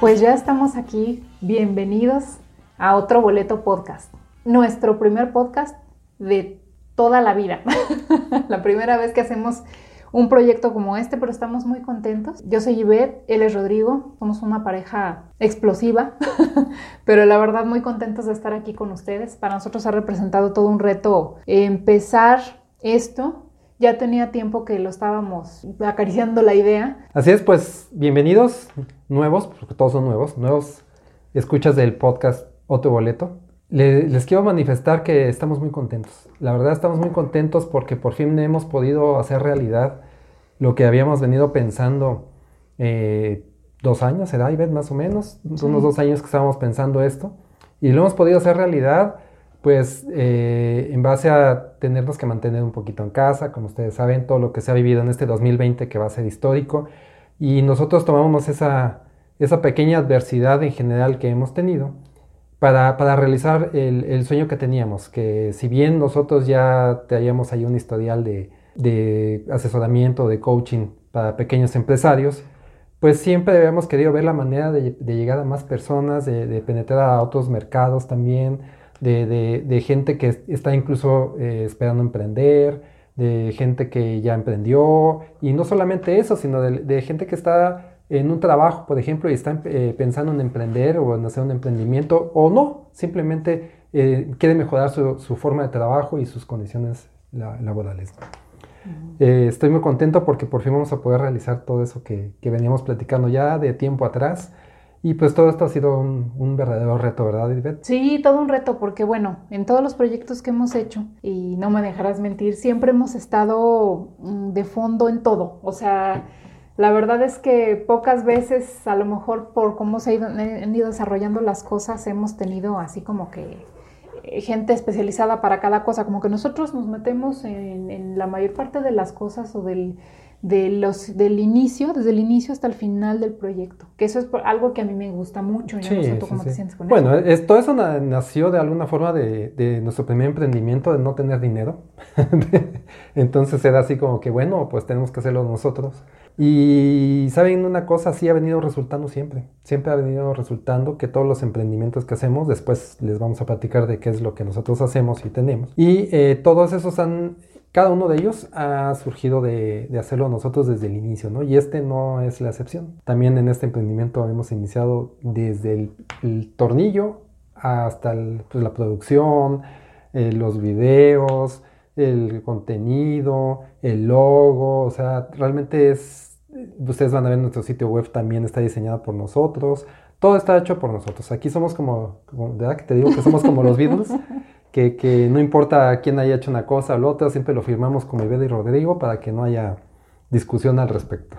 Pues ya estamos aquí. Bienvenidos a otro boleto podcast. Nuestro primer podcast de toda la vida. la primera vez que hacemos un proyecto como este, pero estamos muy contentos. Yo soy Ivette, él es Rodrigo, somos una pareja explosiva, pero la verdad muy contentos de estar aquí con ustedes. Para nosotros ha representado todo un reto empezar esto. Ya tenía tiempo que lo estábamos acariciando la idea, Así es, pues bienvenidos nuevos, porque todos son nuevos, nuevos escuchas del podcast Otro Boleto. Le- les quiero manifestar que estamos muy contentos. La verdad estamos muy contentos porque por fin hemos podido hacer realidad lo que habíamos venido pensando eh, dos años, ¿será, Ivette, más o menos? Sí. Unos dos años que estábamos pensando esto. Y lo hemos podido hacer realidad, pues eh, en base a tenernos que mantener un poquito en casa, como ustedes saben, todo lo que se ha vivido en este 2020 que va a ser histórico. Y nosotros tomamos esa, esa pequeña adversidad en general que hemos tenido para, para realizar el, el sueño que teníamos, que si bien nosotros ya teníamos ahí un historial de, de asesoramiento, de coaching para pequeños empresarios, pues siempre habíamos querido ver la manera de, de llegar a más personas, de penetrar a otros mercados también, de, de- de gente que está incluso eh, esperando emprender, de gente que ya emprendió, y no solamente eso, sino de, de gente que está en un trabajo, por ejemplo, y está eh, pensando en emprender o en hacer un emprendimiento, o no, simplemente eh, quiere mejorar su, su forma de trabajo y sus condiciones la- laborales. Eh, estoy muy contento porque por fin vamos a poder realizar todo eso que, que veníamos platicando ya de tiempo atrás. Y pues todo esto ha sido un, verdadero reto, ¿verdad, Ivette? Sí, todo un reto, porque bueno, en todos los proyectos que hemos hecho, y no me dejarás mentir, siempre hemos estado mm, de fondo en todo. O sea, la verdad es que pocas veces, a lo mejor por cómo se ido- han ido desarrollando las cosas, hemos tenido así como que eh, gente especializada para cada cosa, como que nosotros nos metemos en la mayor parte de las cosas o del, de los, del inicio, desde el inicio hasta el final del proyecto, que eso es por- algo que a mí me gusta mucho. Yo no sé tú sí, cómo te sí. sientes con Bueno, eso. es- todo eso na- nació de alguna forma de, de nuestro primer emprendimiento, de no tener dinero. Entonces era así como que, bueno, pues tenemos que hacerlo nosotros. Y saben una cosa, sí ha venido resultando siempre. Siempre ha venido resultando que todos los emprendimientos que hacemos, después les vamos a platicar de qué es lo que nosotros hacemos y tenemos. Y eh, todos esos han, cada uno de ellos ha surgido de, hacerlo nosotros desde el inicio, ¿no? Y este no es la excepción. También en este emprendimiento hemos iniciado desde el, tornillo hasta pues, la producción, eh, los videos, el contenido, el logo, o sea, realmente es, ustedes van a ver nuestro sitio web también está diseñado por nosotros, todo está hecho por nosotros. Aquí somos como, como ¿verdad que te digo que somos como los Beatles? Que, que no importa quién haya hecho una cosa o la otra, siempre lo firmamos como Iveda y Rodrigo para que no haya discusión al respecto.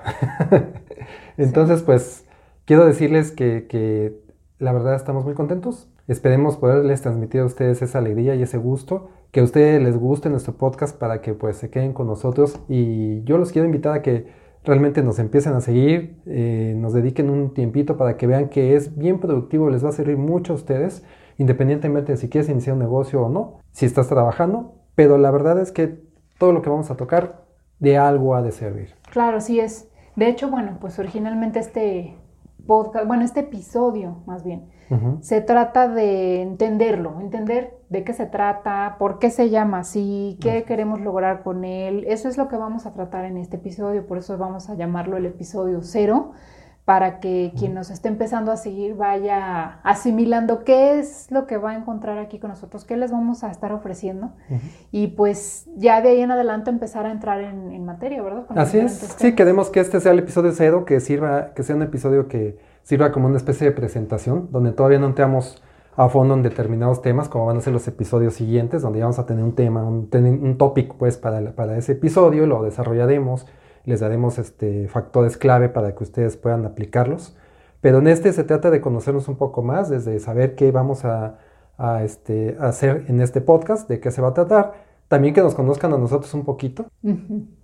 Entonces, pues, quiero decirles que, que la verdad estamos muy contentos. Esperemos poderles transmitir a ustedes esa alegría y ese gusto, que a ustedes les guste nuestro podcast para que pues se queden con nosotros. Y yo los quiero invitar a que realmente nos empiecen a seguir, eh, nos dediquen un tiempito para que vean que es bien productivo, les va a servir mucho a ustedes, independientemente de si quieres iniciar un negocio o no, si estás trabajando. Pero la verdad es que todo lo que vamos a tocar de algo ha de servir. Claro, así es. De hecho, bueno, pues originalmente este podcast, bueno, este episodio más bien, se trata de entenderlo, entender de qué se trata, por qué se llama así, qué queremos lograr con él. Eso es lo que vamos a tratar en este episodio, por eso vamos a llamarlo el episodio cero, para que quien nos esté empezando a seguir vaya asimilando qué es lo que va a encontrar aquí con nosotros, qué les vamos a estar ofreciendo. Y pues ya de ahí en adelante empezar a entrar en, materia, ¿verdad? Así es, sí, queremos que este sea el episodio cero, que sirva, que sea un episodio que sirva como una especie de presentación, donde todavía no entramos a fondo en determinados temas, como van a ser los episodios siguientes, donde vamos a tener un tema, un, un topic pues para, para ese episodio, lo desarrollaremos les daremos este, factores clave para que ustedes puedan aplicarlos. Pero en este se trata de conocernos un poco más, desde saber qué vamos a, este, hacer en este podcast, de qué se va a tratar, también que nos conozcan a nosotros un poquito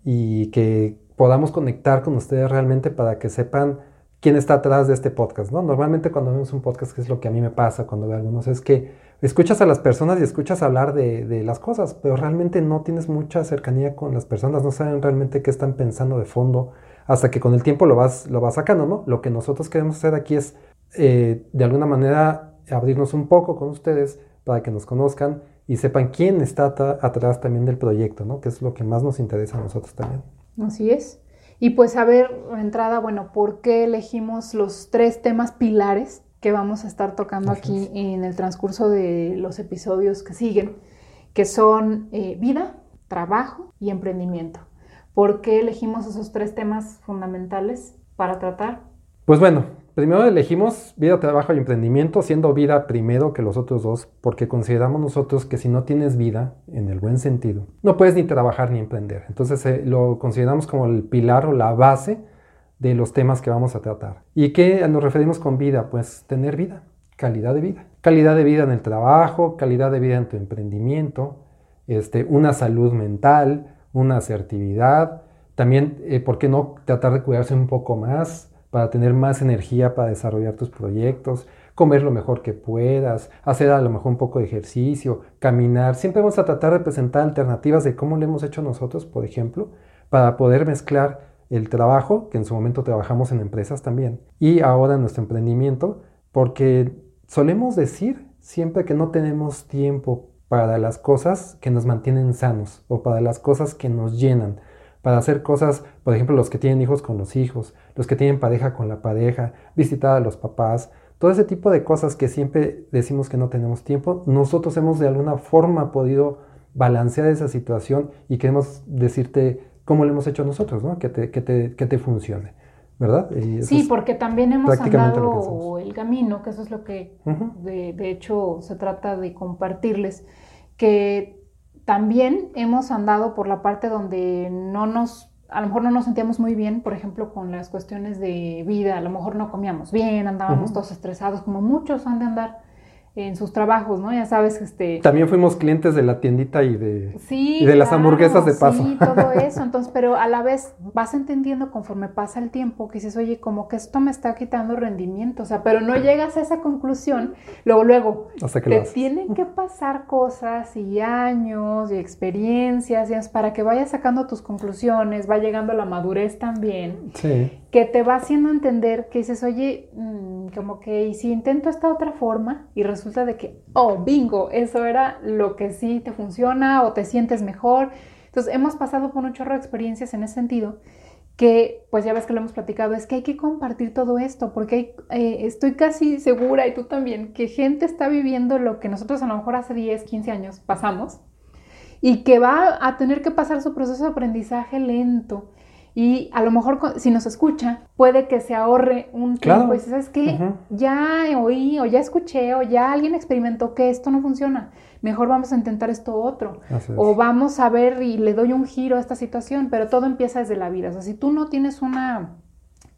y que podamos conectar con ustedes realmente para que sepan quién está atrás de este podcast. ¿no? Normalmente cuando vemos un podcast, que es lo que a mí me pasa cuando veo algunos, es que escuchas a las personas y escuchas hablar de, las cosas, pero realmente no tienes mucha cercanía con las personas, no saben realmente qué están pensando de fondo, hasta que con el tiempo lo vas, lo vas sacando, ¿no? Lo que nosotros queremos hacer aquí es, eh, de alguna manera, abrirnos un poco con ustedes para que nos conozcan y sepan quién está atrás también del proyecto, ¿no? Que es lo que más nos interesa a nosotros también. Así es. Y pues a ver, entrada, bueno, ¿por qué elegimos los tres temas pilares que vamos a estar tocando aquí en el transcurso de los episodios que siguen, que son eh, vida, trabajo y emprendimiento. ¿Por qué elegimos esos tres temas fundamentales para tratar? Pues bueno, primero elegimos vida, trabajo y emprendimiento, siendo vida primero que los otros dos, porque consideramos nosotros que si no tienes vida, en el buen sentido, no puedes ni trabajar ni emprender. Entonces eh, lo consideramos como el pilar o la base de los temas que vamos a tratar. ¿Y qué nos referimos con vida? Pues tener vida, calidad de vida. Calidad de vida en el trabajo, calidad de vida en tu emprendimiento, este, una salud mental, una asertividad. También, eh, ¿por qué no tratar de cuidarse un poco más para tener más energía para desarrollar tus proyectos? Comer lo mejor que puedas, hacer a lo mejor un poco de ejercicio, caminar. Siempre vamos a tratar de presentar alternativas de cómo lo hemos hecho nosotros, por ejemplo, para poder mezclar el trabajo, que en su momento trabajamos en empresas también, y ahora nuestro emprendimiento, porque solemos decir siempre que no tenemos tiempo para las cosas que nos mantienen sanos o para las cosas que nos llenan, para hacer cosas, por ejemplo, los que tienen hijos con los hijos, los que tienen pareja con la pareja, visitar a los papás, todo ese tipo de cosas que siempre decimos que no tenemos tiempo, nosotros hemos de alguna forma podido balancear esa situación y queremos decirte como lo hemos hecho nosotros, ¿no? Que te, que te, que te funcione, ¿verdad? sí, porque también hemos andado el camino, que eso es lo que de, de, hecho se trata de compartirles, que también hemos andado por la parte donde no nos, a lo mejor no nos sentíamos muy bien, por ejemplo, con las cuestiones de vida, a lo mejor no comíamos bien, andábamos todos estresados, como muchos han de andar en sus trabajos, ¿no? Ya sabes, este... También fuimos clientes de la tiendita y de, y de las hamburguesas de paso. Sí, todo eso, entonces, pero a la vez vas entendiendo conforme pasa el tiempo que dices, oye, como que esto me está quitando rendimiento, o sea, pero no llegas a esa conclusión, luego, luego, Hasta que te tienen que pasar cosas y años y experiencias y para que vayas sacando tus conclusiones, va llegando la madurez también. Sí que te va haciendo entender que dices, oye, mm, como que, ¿y si intento esta otra forma? Y resulta de que, oh, bingo, eso era lo que sí te funciona o te sientes mejor. Entonces, hemos pasado por un chorro de experiencias en ese sentido que, pues ya ves que lo hemos platicado, es que hay que compartir todo esto, porque eh, estoy casi segura, y tú también, que gente está viviendo lo que nosotros a lo mejor hace 10, 15 años pasamos, y que va a tener que pasar su proceso de aprendizaje lento y a lo mejor si nos escucha, puede que se ahorre un tiempo y ¿sabes qué? Ya oí o ya escuché o ya alguien experimentó que esto no funciona. Mejor vamos a intentar esto otro. O vamos a ver y le doy un giro a esta situación, pero todo empieza desde la vida. O sea, si tú no tienes una,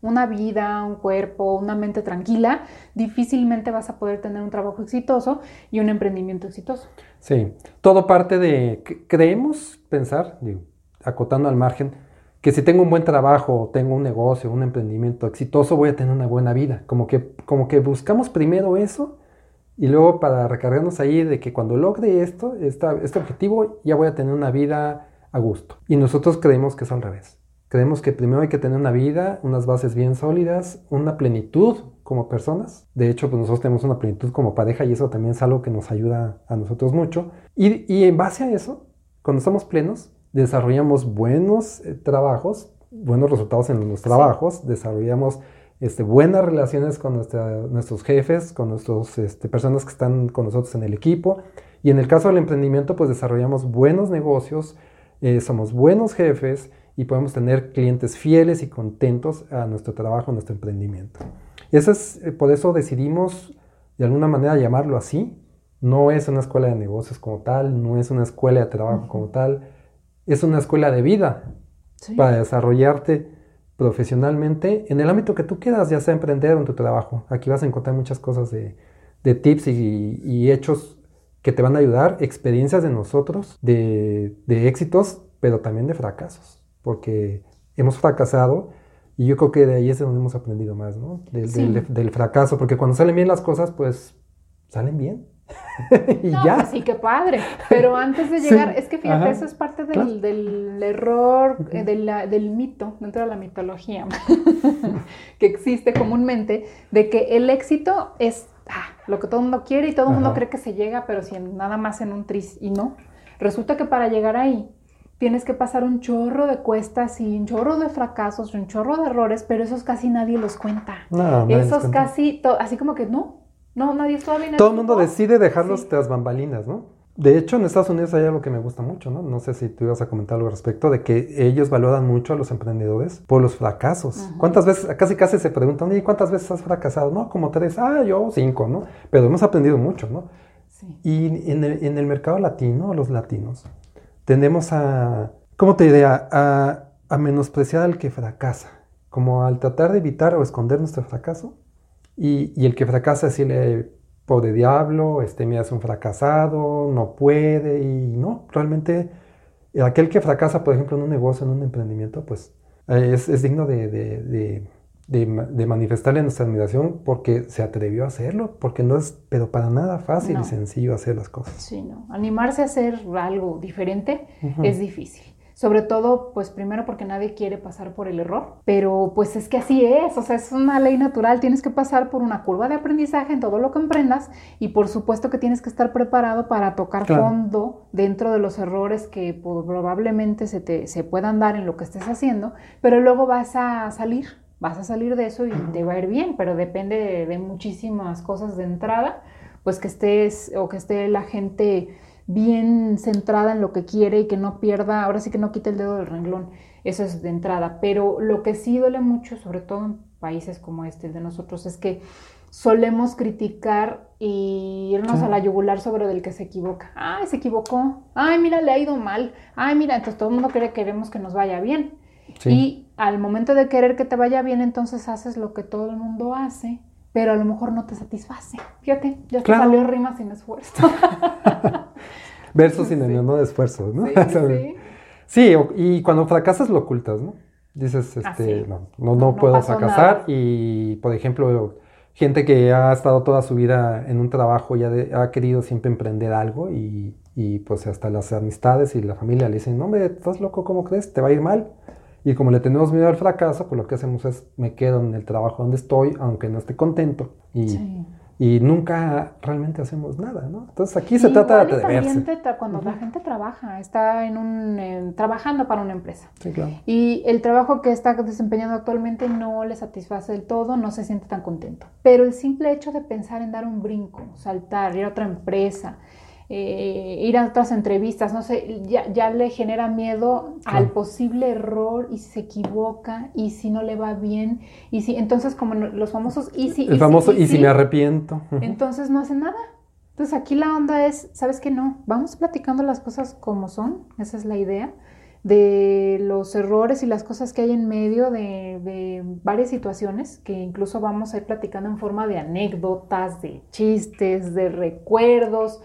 una vida, un cuerpo, una mente tranquila, difícilmente vas a poder tener un trabajo exitoso y un emprendimiento exitoso. Sí, todo parte de, creemos pensar, digo, acotando al margen, que si tengo un buen trabajo, tengo un negocio, un emprendimiento exitoso, voy a tener una buena vida. Como que, como que buscamos primero eso y luego para recargarnos ahí de que cuando logre esto, este objetivo, ya voy a tener una vida a gusto. Y nosotros creemos que es al revés. Creemos que primero hay que tener una vida, unas bases bien sólidas, una plenitud como personas. De hecho, pues nosotros tenemos una plenitud como pareja y eso también es algo que nos ayuda a nosotros mucho. Y, y en base a eso, cuando estamos plenos, desarrollamos buenos eh, trabajos, buenos resultados en los trabajos, desarrollamos este, buenas relaciones con nuestros jefes, con nuestras este, personas que están con nosotros en el equipo. Y en el caso del emprendimiento, pues desarrollamos buenos negocios, eh, somos buenos jefes y podemos tener clientes fieles y contentos a nuestro trabajo, a nuestro emprendimiento. Eso es, eh, por eso decidimos de alguna manera llamarlo así. No es una escuela de negocios como tal, no es una escuela de trabajo como tal, es una escuela de vida para desarrollarte profesionalmente en el ámbito que tú quieras, ya sea emprender o en tu trabajo. Aquí vas a encontrar muchas cosas de, tips y, hechos que te van a ayudar, experiencias de nosotros, de, éxitos, pero también de fracasos, porque hemos fracasado y yo creo que de ahí es donde hemos aprendido más, ¿no? del fracaso, porque cuando salen bien las cosas, pues salen bien. y no, ya. Pues sí, qué padre. Pero antes de llegar, es que fíjate, eso es parte del, error, eh, del mito, dentro de la mitología, que existe comúnmente, de que el éxito es ah, lo que todo el mundo quiere y todo el mundo cree que se llega, pero si nada más en un tris, y no. Resulta que para llegar ahí tienes que pasar un chorro de cuestas y un chorro de fracasos, un chorro de errores, pero esos casi nadie los cuenta. esos casi, así como que no, no, nadie todavía. Todo el mundo decide dejarlos tras bambalinas, ¿no? De hecho, en Estados Unidos hay algo que me gusta mucho, ¿no? No sé si tú ibas a comentar algo al respecto, de que ellos valoran mucho a los emprendedores por los fracasos. ¿Cuántas veces, casi casi se preguntan, ¿y cuántas veces has fracasado? No, como tres, ah, yo cinco, ¿no? Pero hemos aprendido mucho, ¿no? Sí. Y en el, en el mercado latino, los latinos, tendemos a, ¿cómo te diría? A, a menospreciar al que fracasa, como al tratar de evitar o esconder nuestro fracaso y, el que fracasa decirle, pobre diablo, este mira es un fracasado, no puede, y no, realmente aquel que fracasa, por ejemplo, en un negocio, en un emprendimiento, pues eh, es, digno de, de, manifestarle nuestra admiración porque se atrevió a hacerlo, porque no es, pero para nada fácil y sencillo hacer las cosas. Sí, no. Animarse a hacer algo diferente es difícil. Sobre todo, pues primero porque nadie quiere pasar por el error, pero pues es que así es, o sea, es una ley natural, tienes que pasar por una curva de aprendizaje en todo lo que emprendas y por supuesto que tienes que estar preparado para tocar fondo dentro de los errores que probablemente se, te, se puedan dar en lo que estés haciendo, pero luego vas a salir, vas a salir de eso y te va a ir bien, pero depende de, de muchísimas cosas de entrada, pues que estés o que esté la gente bien centrada en lo que quiere y que no pierda, ahora sí que no quite el dedo del renglón, eso es de entrada, pero lo que sí duele mucho, sobre todo en países como este de nosotros, es que solemos criticar y irnos a la yugular sobre el que se equivoca. Ay, se equivocó. Ay, mira, le ha ido mal. Ay, mira, entonces todo el mundo cree que queremos que nos vaya bien. Y al momento de querer que te vaya bien, entonces haces lo que todo el mundo hace, pero a lo mejor no te satisface. Fíjate, ya te salió rima sin esfuerzo. Verso sin el de esfuerzo, ¿no? Sí, sí. y cuando fracasas lo ocultas, ¿no? Dices, ah, este, no, no, puedo fracasar y, por ejemplo, gente que ha estado toda su vida en un trabajo y ha, querido siempre emprender algo y, y, pues hasta las amistades y la familia le dicen, no, hombre, estás loco, ¿cómo crees? Te va a ir mal. Y como le tenemos miedo al fracaso, pues lo que hacemos es me quedo en el trabajo donde estoy, aunque no esté contento. Y, y nunca realmente hacemos nada, ¿no? Entonces aquí se trata de atreverse. cuando la gente trabaja, está en un, trabajando para una empresa. Sí, claro. Y el trabajo que está desempeñando actualmente no le satisface del todo, no se siente tan contento. Pero el simple hecho de pensar en dar un brinco, saltar, ir a otra empresa, eh, ir a otras entrevistas, no sé, ya, le genera miedo al posible error y si se equivoca y si no le va bien y si entonces como los famosos y si el famoso y, si, me arrepiento. Entonces no hace nada. Entonces aquí la onda es sabes que no vamos platicando las cosas como son esa es la idea de los errores y las cosas que hay en medio de, de, varias situaciones que incluso vamos a ir platicando en forma de anécdotas, de chistes, de recuerdos,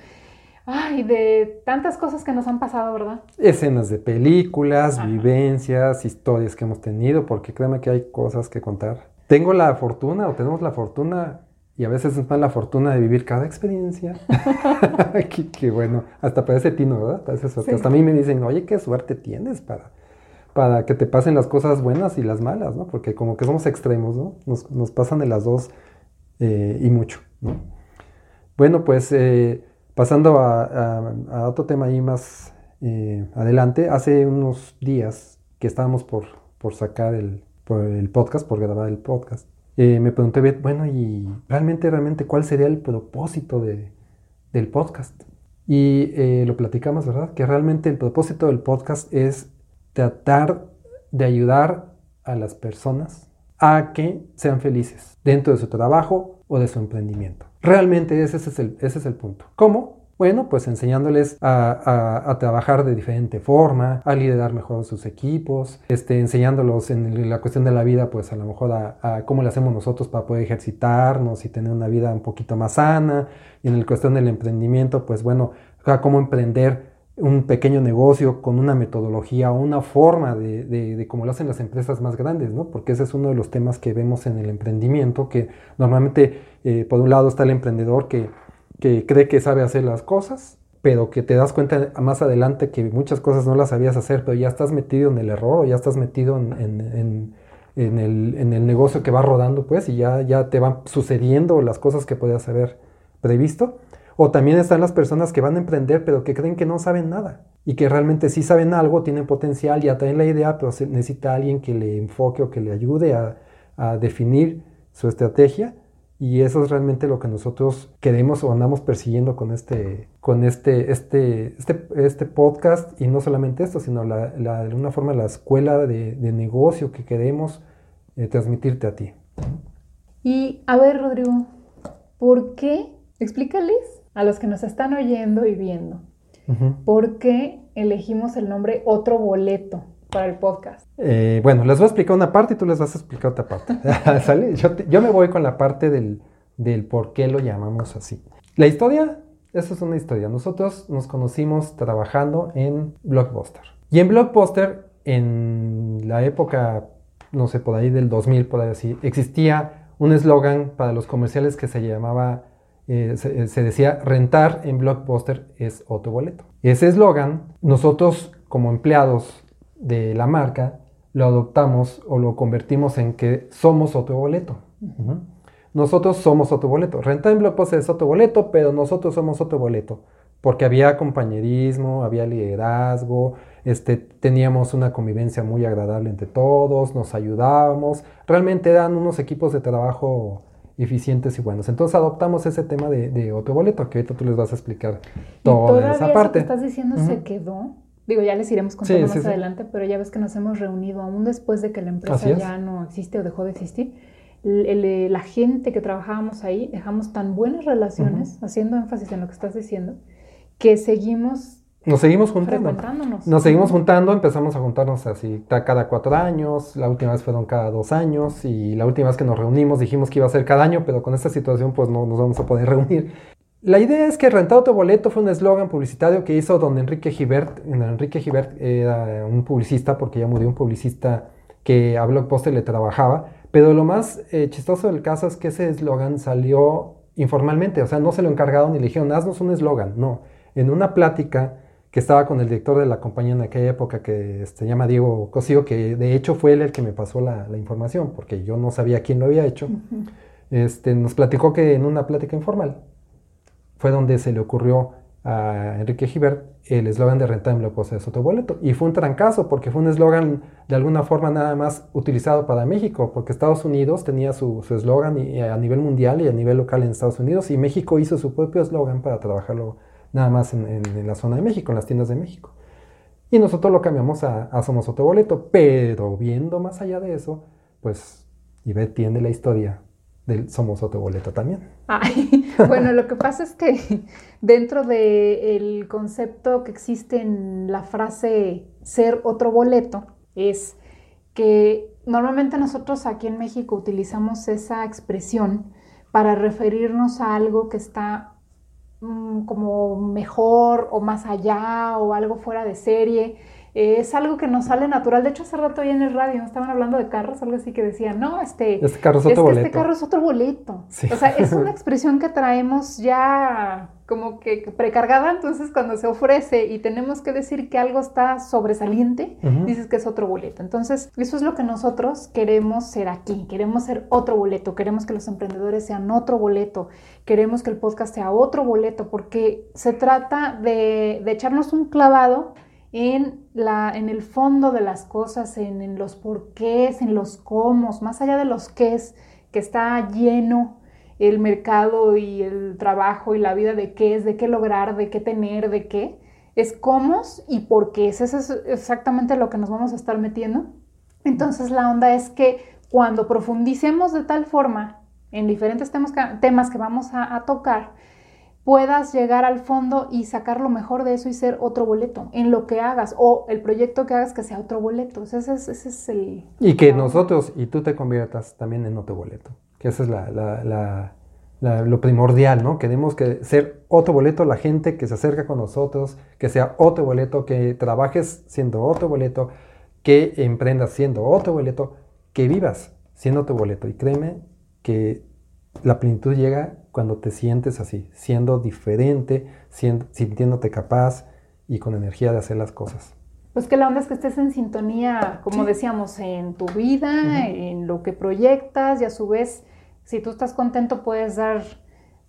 Ay, de tantas cosas que nos han pasado, ¿verdad? Escenas de películas, vivencias, historias que hemos tenido, porque créeme que hay cosas que contar. Tengo la fortuna o tenemos la fortuna, y a veces es más la fortuna de vivir cada experiencia. que, bueno, hasta parece tino, ¿verdad? Parece Hasta a mí me dicen, oye, qué suerte tienes para, para que te pasen las cosas buenas y las malas, ¿no? Porque como que somos extremos, ¿no? Nos, pasan de las dos eh, y mucho, ¿no? Bueno, pues... Eh, Pasando a, otro tema ahí más eh, adelante, hace unos días que estábamos por, sacar el, podcast, por grabar el podcast, eh, me pregunté, bueno, y realmente, realmente, ¿cuál sería el propósito de, del podcast? Y eh, lo platicamos, ¿verdad? Que realmente el propósito del podcast es tratar de ayudar a las personas a que sean felices dentro de su trabajo o de su emprendimiento. Realmente ese es el, ese es el punto. ¿Cómo? Bueno, pues enseñándoles a, trabajar de diferente forma, a liderar mejor sus equipos, este, enseñándolos en la cuestión de la vida, pues a lo mejor a, cómo le hacemos nosotros para poder ejercitarnos y tener una vida un poquito más sana. Y en la cuestión del emprendimiento, pues bueno, a cómo emprender un pequeño negocio con una metodología o una forma de, de, cómo lo hacen las empresas más grandes, ¿no? Porque ese es uno de los temas que vemos en el emprendimiento, que normalmente, eh, por un lado está el emprendedor que que cree que sabe hacer las cosas, pero que te das cuenta más adelante que muchas cosas no las sabías hacer, pero ya estás metido en el error o ya estás metido en, el, negocio que va rodando, pues, y ya, ya te van sucediendo las cosas que podías haber previsto. O también están las personas que van a emprender, pero que creen que no saben nada y que realmente sí saben algo, tienen potencial, ya traen la idea, pero necesita alguien que le enfoque o que le ayude a, definir su estrategia y eso es realmente lo que nosotros queremos o andamos persiguiendo con este, con este, este, este, este podcast. Y no solamente esto, sino de alguna forma la escuela de, negocio que queremos eh, transmitirte a ti. Y a ver, Rodrigo, ¿por qué? Explícales a los que nos están oyendo y viendo. ¿Por qué elegimos el nombre Otro Boleto? para el podcast? Eh, bueno, les voy a explicar una parte y tú les vas a explicar otra parte. ¿Sale? Yo, me voy con la parte del, del por qué lo llamamos así. La historia, esa es una historia. Nosotros nos conocimos trabajando en Blockbuster. Y en Blockbuster, en la época, no sé, por ahí del 2000, por ahí así, existía un eslogan para los comerciales que se llamaba, eh, se, se, decía, rentar en Blockbuster es otro boleto. Ese eslogan, nosotros como empleados de la marca lo adoptamos o lo convertimos en que somos otro boleto. Nosotros somos otro boleto. Renta en Blockbuster es otro boleto, pero nosotros somos otro boleto. Porque había compañerismo, había liderazgo, este, teníamos una convivencia muy agradable entre todos, nos ayudábamos. Realmente eran unos equipos de trabajo eficientes y buenos. Entonces adoptamos ese tema de, otro boleto, que ahorita tú les vas a explicar toda esa parte. Eso que estás diciendo se quedó Digo, ya les iremos contando más adelante, pero ya ves que nos hemos reunido aún después de que la empresa ya no existe o dejó de existir. Eh, la gente que trabajábamos ahí dejamos tan buenas relaciones, haciendo énfasis en lo que estás diciendo, que seguimos nos seguimos juntando. Nos seguimos juntando, empezamos a juntarnos así cada cuatro años, la última vez fueron cada dos años y la última vez que nos reunimos dijimos que iba a ser cada año, pero con esta situación pues no nos vamos a poder reunir. La idea es que Rentado tu boleto fue un eslogan publicitario que hizo don Enrique Gibert. Enrique Gibert era un publicista, porque ya murió un publicista que a Blockbuster le trabajaba. Pero lo más eh, chistoso del caso es que ese eslogan salió informalmente, o sea, no se lo encargaron y le dijeron, haznos un eslogan. No, en una plática que estaba con el director de la compañía en aquella época, que se llama Diego Cosío, que de hecho fue él el que me pasó la, información, porque yo no sabía quién lo había hecho, este, nos platicó que en una plática informal fue donde se le ocurrió a Enrique Gibert el eslogan de renta en Blockbuster es otro boleto. Y fue un trancazo porque fue un eslogan de alguna forma nada más utilizado para México, porque Estados Unidos tenía su eslogan a nivel mundial y a nivel local en Estados Unidos, y México hizo su propio eslogan para trabajarlo nada más en, la zona de México, en las tiendas de México. Y nosotros lo cambiamos a, a Somos Boleto, pero viendo más allá de eso, pues Ivette tiene la historia del Somos Otro Boleto también. bueno, lo que pasa es que dentro del concepto que existe en la frase ser otro boleto, es que normalmente nosotros aquí en México utilizamos esa expresión para referirnos a algo que está mm, como mejor o más allá o algo fuera de serie es algo que nos sale natural. De hecho, hace rato ahí en el radio estaban hablando de carros, algo así que decían, no, este, este carro es otro boleto. Este carro es otro boleto. O sea, es una expresión que traemos ya como que precargada, entonces cuando se ofrece y tenemos que decir que algo está sobresaliente, dices que es otro boleto. Entonces, eso es lo que nosotros queremos ser aquí, queremos ser otro boleto, queremos que los emprendedores sean otro boleto, queremos que el podcast sea otro boleto, porque se trata de, de echarnos un clavado en, la, en el fondo de las cosas, en, los porqués, en los cómo, más allá de los qués, que está lleno el mercado y el trabajo y la vida de qué es, de qué lograr, de qué tener, de qué, es cómo y por qué. Eso es exactamente lo que nos vamos a estar metiendo. Entonces la onda es que cuando profundicemos de tal forma en diferentes temas que, temas que vamos a, tocar, puedas llegar al fondo y sacar lo mejor de eso y ser otro boleto en lo que hagas o el proyecto que hagas que sea otro boleto. Ese es, ese es el... Y que nosotros y tú te conviertas también en otro boleto, que esa es la, lo primordial, ¿no? Queremos que ser otro boleto, la gente que se acerca con nosotros, que sea otro boleto, que trabajes siendo otro boleto, que emprendas siendo otro boleto, que vivas siendo otro boleto. Y créeme que la plenitud llega cuando te sientes así, siendo diferente, sintiéndote capaz y con energía de hacer las cosas. Pues que la onda es que estés en sintonía, como decíamos, en tu vida, en lo que proyectas y a su vez, si tú estás contento, puedes dar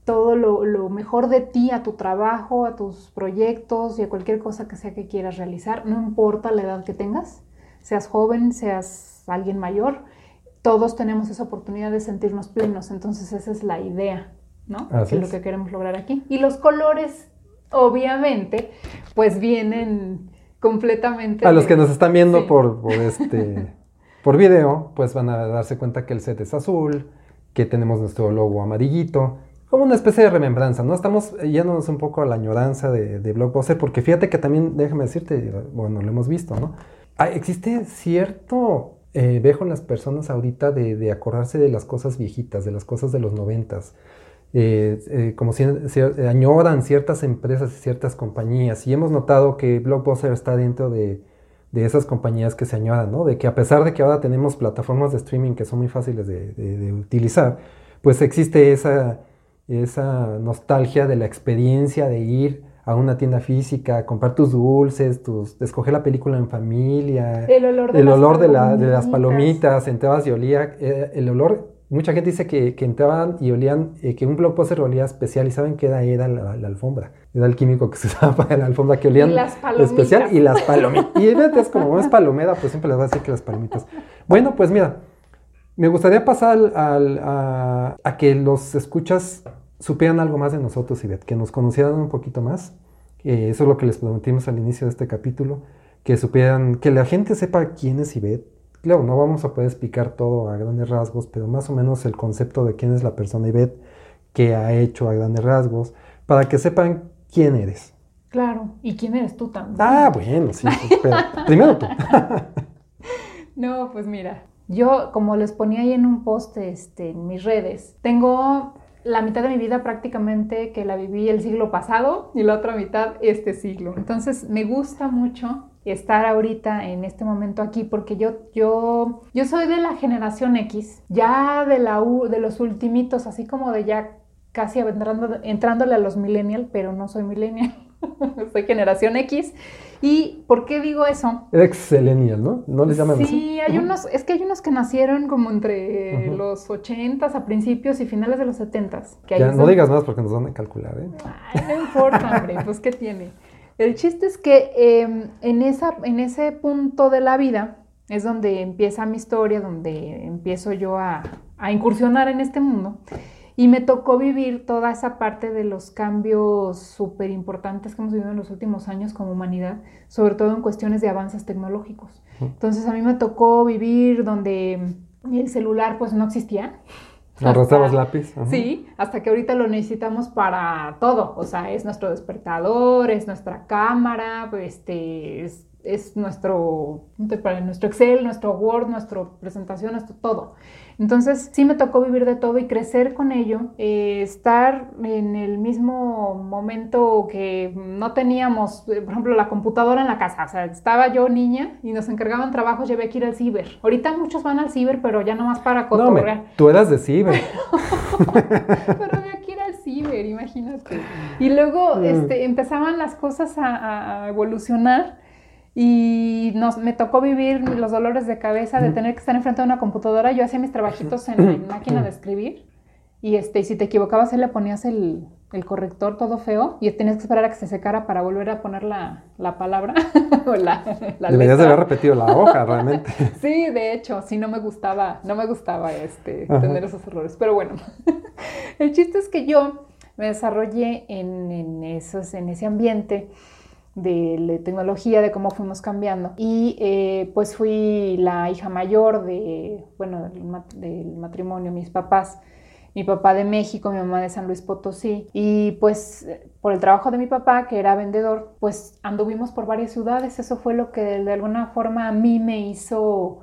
todo lo, lo, mejor de ti a tu trabajo, a tus proyectos y a cualquier cosa que sea que quieras realizar, no importa la edad que tengas, seas joven, seas alguien mayor, todos tenemos esa oportunidad de sentirnos plenos, entonces esa es la idea, ¿no? es lo que queremos lograr aquí. Y los colores, obviamente, pues vienen completamente... A los que nos están viendo por, por, este, por video, pues van a darse cuenta que el set es azul, que tenemos nuestro logo amarillito, como una especie de remembranza, ¿no? Estamos yéndonos un poco a la añoranza de, de Blockbuster, porque fíjate que también, déjame decirte, bueno, lo hemos visto, ¿no? Ah, existe cierto eh, en las personas ahorita de, acordarse de las cosas viejitas, de las cosas de los noventas. Eh, eh, como si, añoran ciertas empresas y ciertas compañías. Y hemos notado que Blockbuster está dentro de, esas compañías que se añoran, ¿no? De que a pesar de que ahora tenemos plataformas de streaming que son muy fáciles de, utilizar, pues existe esa, esa nostalgia de la experiencia de ir a una tienda física, comprar tus dulces, tus, escoger la película en familia, el olor de, el las, olor de, la, de, las palomitas, entrabas y olía, eh, el olor, mucha gente dice que, que entraban y olían, eh, que un blockbuster olía especial y saben qué era, era la, alfombra, era el químico que se usaba para la alfombra que olían especial y las palomitas. y es como es palomera, pues siempre les voy a decir que las palomitas. Bueno, pues mira, me gustaría pasar al, a, a que los escuchas supieran algo más de nosotros, Ivette, que nos conocieran un poquito más. eso es lo que les prometimos al inicio de este capítulo, que supieran, que la gente sepa quién es Ivette. Claro, no vamos a poder explicar todo a grandes rasgos, pero más o menos el concepto de quién es la persona Ivette, qué ha hecho a grandes rasgos, para que sepan quién eres. Claro, y quién eres tú también. Ah, bueno, sí, pero primero tú. no, pues mira, yo como les ponía ahí en un post este, en mis redes, tengo la mitad de mi vida prácticamente que la viví el siglo pasado y la otra mitad este siglo. Entonces me gusta mucho estar ahorita en este momento aquí porque yo, yo, yo soy de la generación X, ya de, la de los ultimitos, así como de ya casi entrando, entrándole a los millennial, pero no soy millennial, soy generación X ¿Y por qué digo eso? Excelente, ¿no? No les llaman sí, así. Sí, hay unos, es que hay unos que nacieron como entre los 80 a principios y finales de los 70s. ya, no digas más porque nos van a calcular, ¿eh? Ay, no importa, hombre, pues ¿qué tiene? El chiste es que em, en, esa, en ese punto de la vida es donde empieza mi historia, donde empiezo yo a, a incursionar en este mundo. Y me tocó vivir toda esa parte de los cambios súper importantes que hemos vivido en los últimos años como humanidad, sobre todo en cuestiones de avances tecnológicos. Entonces a mí me tocó vivir donde el celular pues no existía. Arrastrabas lápiz. Sí, hasta que ahorita lo necesitamos para todo. O sea, es nuestro despertador, es nuestra cámara, este, es, es nuestro, nuestro Excel, nuestro Word, nuestra presentación, nuestro todo. Entonces sí me tocó vivir de todo y crecer con ello, eh, estar en el mismo momento que no teníamos, eh, por ejemplo, la computadora en la casa. O sea, estaba yo niña y nos encargaban trabajos, llevé que ir al ciber. Ahorita muchos van al ciber, pero ya nomás para cotorrear. No, tú eras de ciber. pero había que ir al ciber, imagínate. Y luego mm. este, empezaban las cosas a evolucionar y nos, me tocó vivir los dolores de cabeza de tener que estar enfrente de una computadora. Yo hacía mis trabajitos en, máquina de escribir y este, si te equivocabas, él le ponías el, el corrector todo feo y tenías que esperar a que se secara para volver a poner la, palabra o la, la Deberías haber repetido la hoja realmente. sí, de hecho, sí no me gustaba, no me gustaba este, tener esos errores. Pero bueno, el chiste es que yo me desarrollé en, en, esos, en ese ambiente de, tecnología, de cómo fuimos cambiando. Y eh, pues fui la hija mayor de, bueno, del, matrimonio, mis papás mi papá de México, mi mamá de San Luis Potosí. Y pues por el trabajo de mi papá, que era vendedor, pues anduvimos por varias ciudades. Eso fue lo que de alguna forma a mí me hizo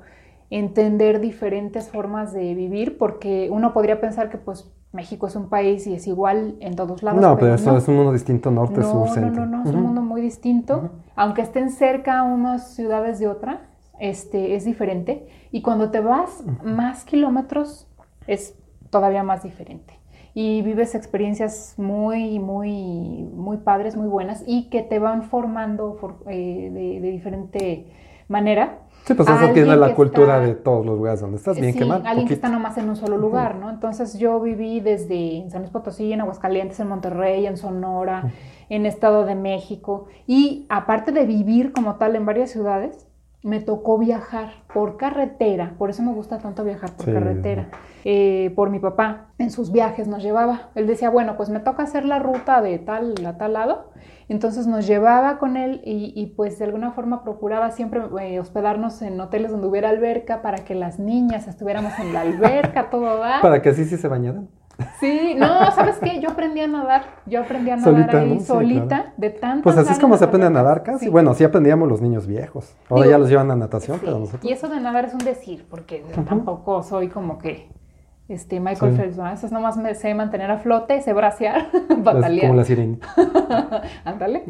entender diferentes formas de vivir, porque uno podría pensar que pues México es un país y es igual en todos lados. No, pero, eso es un mundo distinto, norte, sur, centro. No, no, no, es un mundo muy distinto. Aunque estén cerca unas ciudades de otra, este, es diferente. Y cuando te vas más kilómetros, es todavía más diferente. Y vives experiencias muy, muy, muy padres, muy buenas y que te van formando eh, de, de diferente manera Sí, pues eso tiene la cultura de todos los lugares donde estás, bien sí, que mal. Alguien que está nomás en un solo lugar, ¿no? Entonces yo viví desde San Luis Potosí, en Aguascalientes, en Monterrey, en Sonora, en Estado de México. Y aparte de vivir como tal en varias ciudades, me tocó viajar por carretera, por eso me gusta tanto viajar por carretera, eh, por mi papá, en sus viajes nos llevaba. Él decía, bueno, pues me toca hacer la ruta de tal a tal lado entonces nos llevaba con él y, pues de alguna forma procuraba siempre eh, hospedarnos en hoteles donde hubiera alberca para que las niñas estuviéramos en la alberca, todo va. Para que así sí se bañaran. Sí, no, ¿sabes qué? Yo aprendí a nadar, yo aprendí a nadar ahí solita, de tanto. Pues así es como se aprende a nadar casi. Bueno, sí aprendíamos los niños viejos. Ahora ya los llevan a natación, pero nosotros. Y eso de nadar es un decir, porque tampoco soy como que este, Michael Phelps, ¿no? Eso nomás me sé mantener a flote, sé bracear, batalear. Como la sirena. Ándale.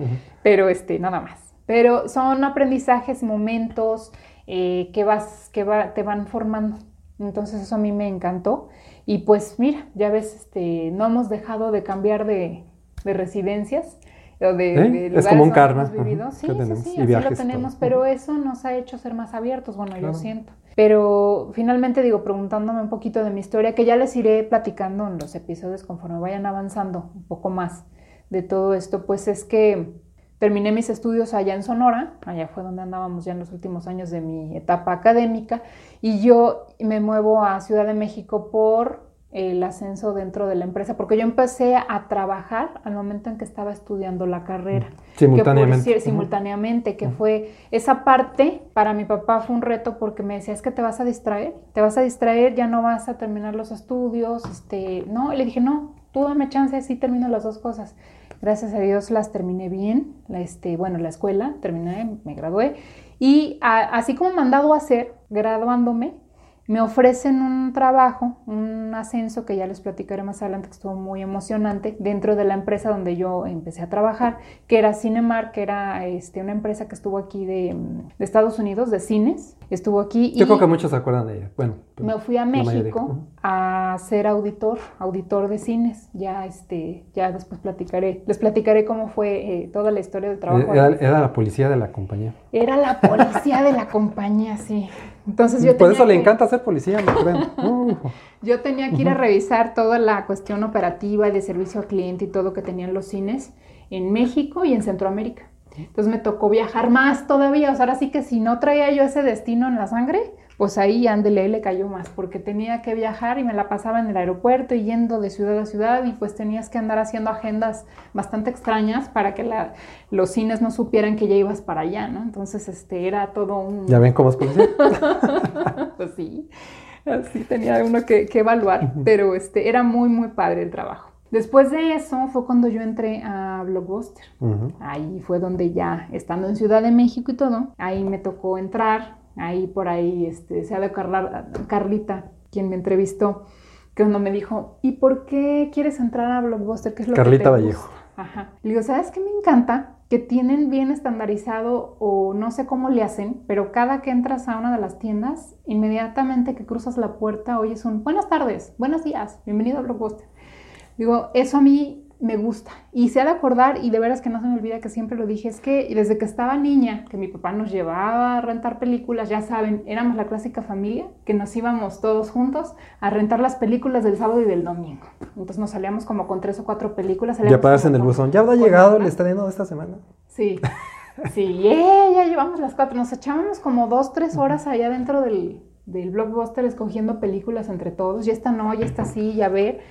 Pero este, nada más. Pero son aprendizajes, momentos eh, que vas, que va, te van formando. Entonces eso a mí me encantó. Y pues mira, ya ves, este, no hemos dejado de cambiar de, de residencias. O de, ¿Eh? es como un karma. Sí, sí, sí, así lo tenemos, pero eso nos ha hecho ser más abiertos, bueno, yo siento. Pero finalmente digo, preguntándome un poquito de mi historia, que ya les iré platicando en los episodios conforme vayan avanzando un poco más de todo esto, pues es que terminé mis estudios allá en Sonora, allá fue donde andábamos ya en los últimos años de mi etapa académica, y yo me muevo a Ciudad de México por el ascenso dentro de la empresa, porque yo empecé a trabajar al momento en que estaba estudiando la carrera. Simultáneamente. Que simultáneamente, que fue esa parte, para mi papá fue un reto porque me decía, es que te vas a distraer, te vas a distraer, ya no vas a terminar los estudios, este, no, y le dije, no, tú dame chance, así termino las dos cosas. Gracias a Dios las terminé bien, la, este, bueno, la escuela, terminé, me gradué, y así como mandado a hacer, graduándome, me ofrecen un trabajo, un ascenso que ya les platicaré más adelante, que estuvo muy emocionante, dentro de la empresa donde yo empecé a trabajar, que era Cinemark, que era este, una empresa que estuvo aquí de, Estados Unidos, de cines, estuvo aquí. Yo creo que muchos se acuerdan de ella. Bueno, me fui a México a ser auditor, auditor de cines. Ya, este, ya después platicaré, les platicaré cómo fue eh, toda la historia del trabajo. Era, era la policía de la compañía. Era la policía de la compañía, sí. Entonces yo Por eso le encanta ser policía, creen. Yo tenía que ir a revisar toda la cuestión operativa y de servicio al cliente y todo que tenían los cines en México y en Centroamérica. Entonces me tocó viajar más todavía. O sea, ahora sí que si no traía yo ese destino en la sangre, pues ahí Andele le cayó más, porque tenía que viajar y me la pasaba en el aeropuerto y yendo de ciudad a ciudad y pues tenías que andar haciendo agendas bastante extrañas para que los cines no supieran que ya ibas para allá, ¿no? Entonces, este, era todo un... ¿Ya ven cómo es policía? pues sí, así tenía uno que, evaluar, pero este, era muy, muy padre el trabajo. Después de eso fue cuando yo entré a Blockbuster. Ahí fue donde ya, estando en Ciudad de México y todo, ahí me tocó entrar, ahí por ahí, este, sea de Carlita, quien me entrevistó, que uno me dijo, ¿y por qué quieres entrar a Blockbuster? ¿Qué es lo Carlita Vallejo. Ajá. Le digo, ¿sabes qué me encanta? Que tienen bien estandarizado o no sé cómo le hacen, pero cada que entras a una de las tiendas, inmediatamente que cruzas la puerta oyes un buenas tardes, buenos días, bienvenido a Blockbuster. Digo, eso a mí me gusta. Y se ha de acordar, y de veras que no se me olvida que siempre lo dije, es que desde que estaba niña, que mi papá nos llevaba a rentar películas, ya saben, éramos la clásica familia, que nos íbamos todos juntos a rentar las películas del sábado y del domingo. Entonces nos salíamos como con tres o cuatro películas. Ya paras en el buzón. ¿Ya habrá llegado el estreno de esta semana? Sí. Sí, ya llevamos las cuatro. Nos echábamos como dos, tres horas allá dentro del, del blockbuster escogiendo películas entre todos. Ya esta no, ya está así, ya ver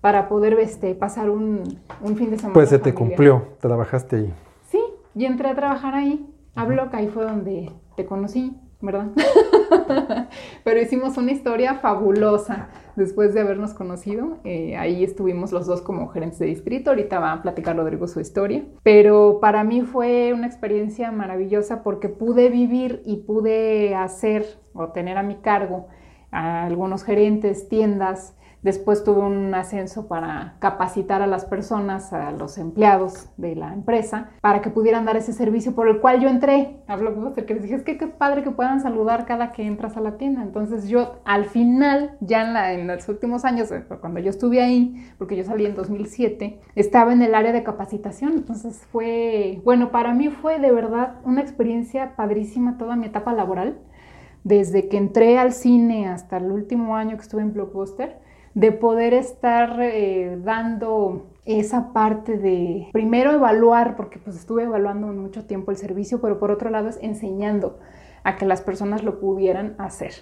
para poder este, pasar un, fin de semana. Pues se te cumplió, trabajaste ahí. Sí, y entré a trabajar ahí, a Block, ahí fue donde te conocí, ¿verdad? Pero hicimos una historia fabulosa después de habernos conocido. Eh, ahí estuvimos los dos como gerentes de distrito. Ahorita va a platicar Rodrigo su historia. Pero para mí fue una experiencia maravillosa porque pude vivir y pude hacer o tener a mi cargo a algunos gerentes, tiendas, Después tuve un ascenso para capacitar a las personas, a los empleados de la empresa, para que pudieran dar ese servicio por el cual yo entré Blockbuster, que les dije, es que qué padre que puedan saludar cada que entras a la tienda. Entonces yo al final, ya en, la, en los últimos años, eh, cuando yo estuve ahí, porque yo salí en 2007, estaba en el área de capacitación. Entonces fue, bueno, para mí fue de verdad una experiencia padrísima toda mi etapa laboral. Desde que entré al cine hasta el último año que estuve en Blockbuster, de poder estar eh, dando esa parte de primero evaluar, porque pues estuve evaluando mucho tiempo el servicio, pero por otro lado es enseñando a que las personas lo pudieran hacer.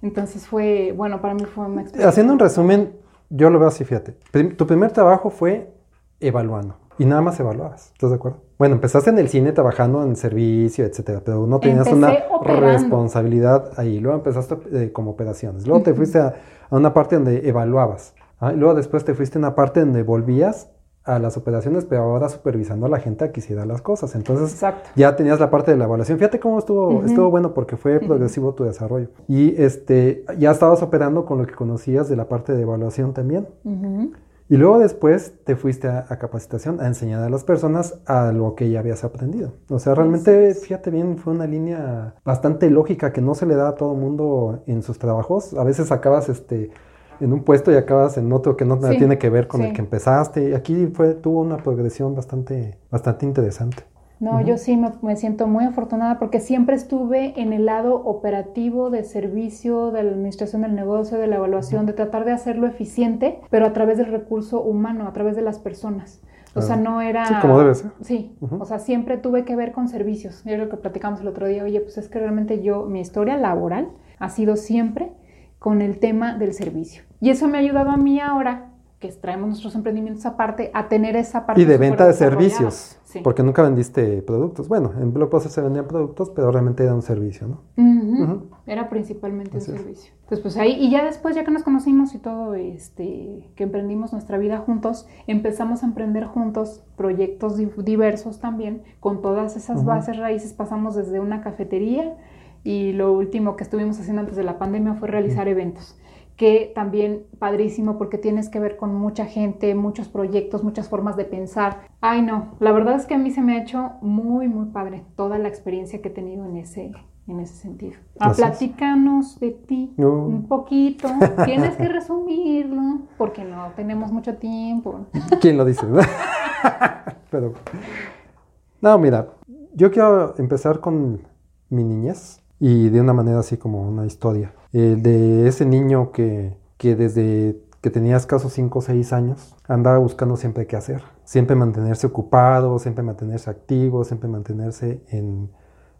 Entonces fue, bueno, para mí fue una experiencia. Haciendo un resumen, yo lo veo así, fíjate. Tu primer trabajo fue evaluando y nada más evaluabas, ¿estás de acuerdo? Bueno, empezaste en el cine trabajando en servicio, etcétera, pero no tenías una responsabilidad ahí. Luego empezaste eh, como operaciones. Luego te fuiste a, una parte donde evaluabas. ¿ah? luego después te fuiste a una parte donde volvías a las operaciones, pero ahora supervisando a la gente a que hiciera las cosas. Entonces ya tenías la parte de la evaluación. Fíjate cómo estuvo, estuvo bueno porque fue progresivo tu desarrollo. Y este, ya estabas operando con lo que conocías de la parte de evaluación también. Y luego después te fuiste a, capacitación, a enseñar a las personas a lo que ya habías aprendido. O sea, realmente, fíjate bien, fue una línea bastante lógica que no se le da a todo mundo en sus trabajos. A veces acabas este, en un puesto y acabas en otro que no tiene que ver con el que empezaste. Y aquí fue, tuvo una progresión bastante, bastante interesante. No, yo sí me, siento muy afortunada porque siempre estuve en el lado operativo de servicio, de la administración del negocio, de la evaluación, de tratar de hacerlo eficiente, pero a través del recurso humano, a través de las personas. O sea, no era... Sí, como debe ser. Sí, o sea, siempre tuve que ver con servicios. Yo lo que platicamos el otro día, oye, pues es que realmente yo, mi historia laboral ha sido siempre con el tema del servicio. Y eso me ha ayudado a mí ahora que traemos nuestros emprendimientos aparte, a tener esa parte. Y de venta de servicios, porque nunca vendiste productos. Bueno, en Blockbuster se vendían productos, pero realmente era un servicio, ¿no? Era principalmente un servicio. Entonces, pues ahí, y ya después, ya que nos conocimos y todo, este, que emprendimos nuestra vida juntos, empezamos a emprender juntos proyectos diversos también, con todas esas bases raíces, pasamos desde una cafetería y lo último que estuvimos haciendo antes de la pandemia fue realizar eventos que también padrísimo porque tienes que ver con mucha gente, muchos proyectos, muchas formas de pensar. Ay, no, la verdad es que a mí se me ha hecho muy, muy padre toda la experiencia que he tenido en ese, en ese sentido. A platícanos de ti un poquito. Tienes que resumirlo porque no tenemos mucho tiempo. ¿Quién lo dice? Pero, no, mira, yo quiero empezar con mi niñez y de una manera así como una historia. De ese niño que, que desde que tenía escasos 5 o 6 años andaba buscando siempre qué hacer, siempre mantenerse ocupado, siempre mantenerse activo, siempre mantenerse en,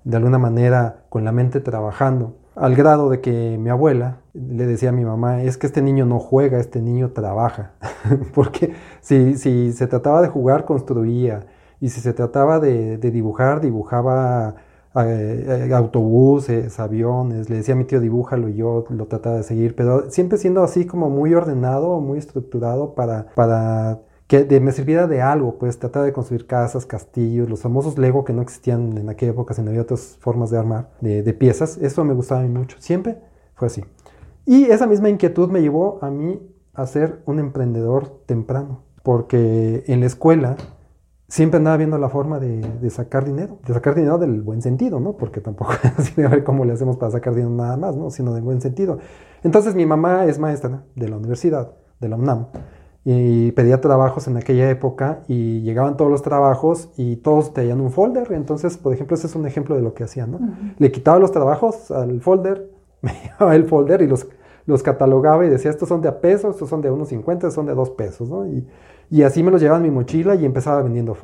de alguna manera con la mente trabajando. Al grado de que mi abuela le decía a mi mamá, es que este niño no juega, este niño trabaja. Porque si, si, se trataba de jugar, construía. Y si se trataba de dibujar, dibujaba eh, autobuses, aviones, le decía a mi tío dibújalo y yo lo trataba de seguir, pero siempre siendo así como muy ordenado, muy estructurado para, para que me sirviera de algo, pues tratar de construir casas, castillos, los famosos Lego que no existían en aquella época, sino había otras formas de armar, de, piezas, eso me gustaba mucho, siempre fue así. Y esa misma inquietud me llevó a mí a ser un emprendedor temprano, porque en la escuela siempre andaba viendo la forma de, sacar dinero, de sacar dinero del buen sentido, ¿no? Porque tampoco es así de ver cómo le hacemos para sacar dinero nada más, ¿no? Sino del buen sentido. Entonces mi mamá es maestra de la universidad, de la UNAM, y pedía trabajos en aquella época y llegaban todos los trabajos y todos tenían un folder. Entonces, por ejemplo, ese es un ejemplo de lo que hacía, ¿no? Le quitaba los trabajos al folder, me llevaba el folder y los, los catalogaba y decía, estos son de a pesos, estos son de unos 50, estos son de dos pesos, ¿no? Y, y así me los llevaba en mi mochila y empezaba vendiendo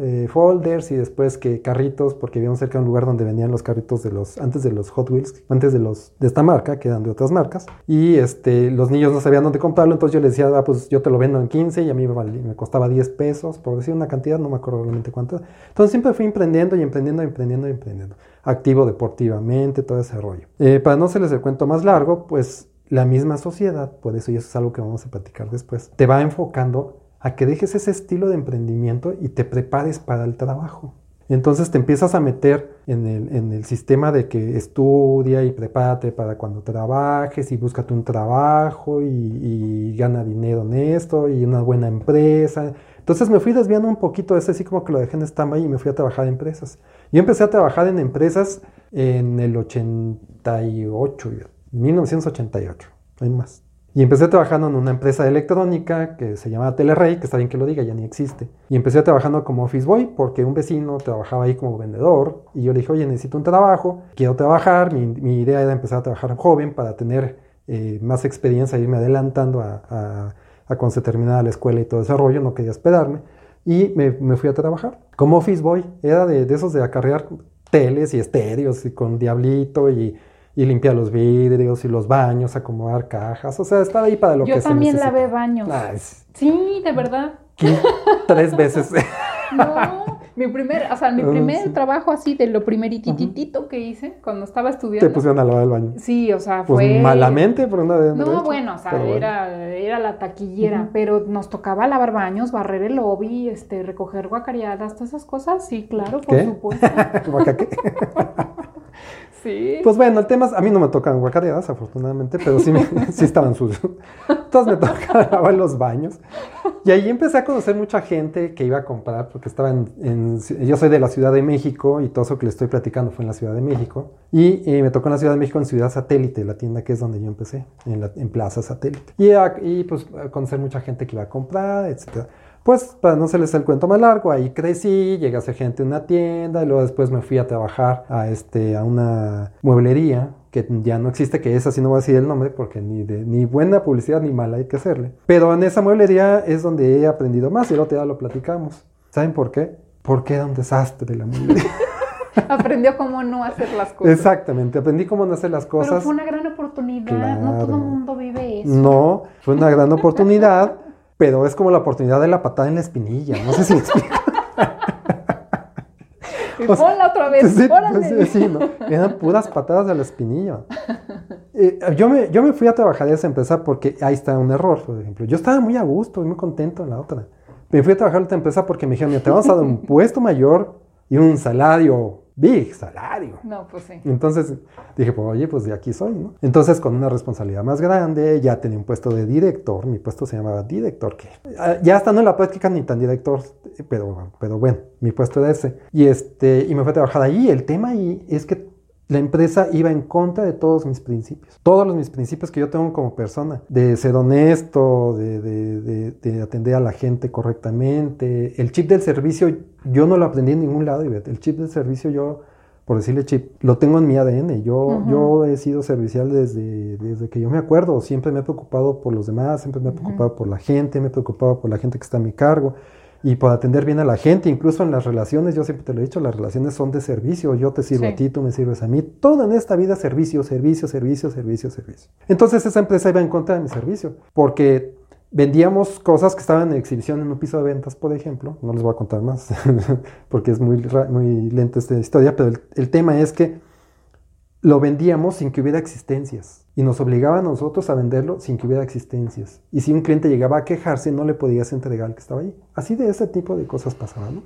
eh, folders y después que carritos, porque vivíamos cerca de un lugar donde vendían los carritos de los, antes de los Hot Wheels, antes de los, de esta marca, que eran de otras marcas. Y este, los niños no sabían dónde comprarlo, entonces yo les decía, ah, pues yo te lo vendo en 15 y a mí me, costaba 10 pesos, por decir una cantidad, no me acuerdo realmente cuánto. Entonces siempre fui emprendiendo y emprendiendo y emprendiendo y emprendiendo. Activo deportivamente, todo ese rollo. Eh, para no hacerles el cuento más largo, pues la misma sociedad, por eso y eso es algo que vamos a platicar después, te va enfocando a que dejes ese estilo de emprendimiento y te prepares para el trabajo. Entonces te empiezas a meter en el, sistema de que estudia y prepárate para cuando trabajes y búscate un trabajo y, gana dinero en esto y una buena empresa. Entonces me fui desviando un poquito de ese, así como que lo dejé en stand y me fui a trabajar en empresas. Yo empecé a trabajar en empresas en el 88, 1988, no hay más. Y empecé trabajando en una empresa de electrónica que se llamaba Telerrey, que está bien que lo diga, ya ni existe. Y empecé trabajando como office boy porque un vecino trabajaba ahí como vendedor. Y yo le dije, oye, necesito un trabajo, quiero trabajar. Mi, idea era empezar a trabajar joven para tener eh, más experiencia, irme adelantando a, a, cuando se terminara la escuela y todo ese rollo. No quería esperarme. Y me, me fui a trabajar como office boy. Era de, de esos de acarrear teles y estéreos y con diablito y y limpiar los vidrios y los baños, acomodar cajas, o sea, estaba ahí para lo que se Yo también lavé baños. Sí, de verdad. Tres veces. no, mi primer, o sea, mi primer trabajo así de lo primerititito que hice cuando estaba estudiando. Te pusieron a lavar el baño. Sí, o sea, pues fue... malamente, pero una vez. No, bueno, o sea, era, era la taquillera, pero nos tocaba lavar baños, barrer el lobby, este, recoger guacareadas, todas esas cosas, sí, claro, por supuesto. qué? Pues bueno, el tema es, a mí no me tocan guacareadas, afortunadamente, pero sí, sí estaban sucios. Entonces me tocaba lavar los baños. Y ahí empecé a conocer mucha gente que iba a comprar, porque estaba en, yo soy de la Ciudad de México y todo eso que le estoy platicando fue en la Ciudad de México. Y me tocó en la Ciudad de México en Ciudad Satélite, la tienda que es donde yo empecé, en, la, en Plaza Satélite. Y, y pues a conocer mucha gente que iba a comprar, etcétera. Pues para no les el cuento más largo, ahí crecí, llegué a ser gente en una tienda y luego después me fui a trabajar a, este, a una mueblería que ya no existe, que es así, no voy a decir el nombre porque ni, de, ni buena publicidad ni mala hay que hacerle. Pero en esa mueblería es donde he aprendido más y el otro día lo platicamos. ¿Saben por qué? Porque era un desastre la mueblería. Aprendió cómo no hacer las cosas. Exactamente, aprendí cómo no hacer las cosas. Pero fue una gran oportunidad, no todo el mundo vive eso. No, fue una gran oportunidad pero es como la oportunidad de la patada en la espinilla. No sé si me explico. Y ponla otra vez. Sí, pues, sí, ¿no? Eran puras patadas de la espinilla. Eh, yo, me, yo me fui a trabajar en esa empresa porque ahí está un error, por ejemplo. Yo estaba muy a gusto y muy contento en la otra. Me fui a trabajar en esta empresa porque me dijeron, mira, te vamos a dar un puesto mayor y un salario big salario. No, pues sí. Entonces dije, pues oye, pues de aquí soy, ¿no? Entonces con una responsabilidad más grande, ya tenía un puesto de director, mi puesto se llamaba director, que ah, ya estando en la práctica ni tan director, pero, pero bueno, mi puesto era ese. Y, este, y me fui a trabajar ahí. El tema ahí es que la empresa iba en contra de todos mis principios. Todos los mis principios que yo tengo como persona. De ser honesto, de, atender a la gente correctamente. El chip del servicio yo no lo aprendí en ningún lado. El chip del servicio yo, por decirle chip, lo tengo en mi ADN. Yo, yo he sido servicial desde, desde que yo me acuerdo. Siempre me he preocupado por los demás, siempre me he preocupado por la gente, me he preocupado por la gente que está a mi cargo y por atender bien a la gente, incluso en las relaciones, yo siempre te lo he dicho, las relaciones son de servicio, yo te sirvo a ti, tú me sirves a mí, todo en esta vida servicio, servicio, servicio, servicio, servicio. Entonces esa empresa iba en contra de mi servicio, porque vendíamos cosas que estaban en exhibición en un piso de ventas, por ejemplo, no les voy a contar más, porque es muy, muy lenta esta historia, pero el tema es que lo vendíamos sin que hubiera existencias y nos obligaban a nosotros a venderlo sin que hubiera existencias. Y si un cliente llegaba a quejarse, no le podías entregar el que estaba ahí. Así de ese tipo de cosas pasaban.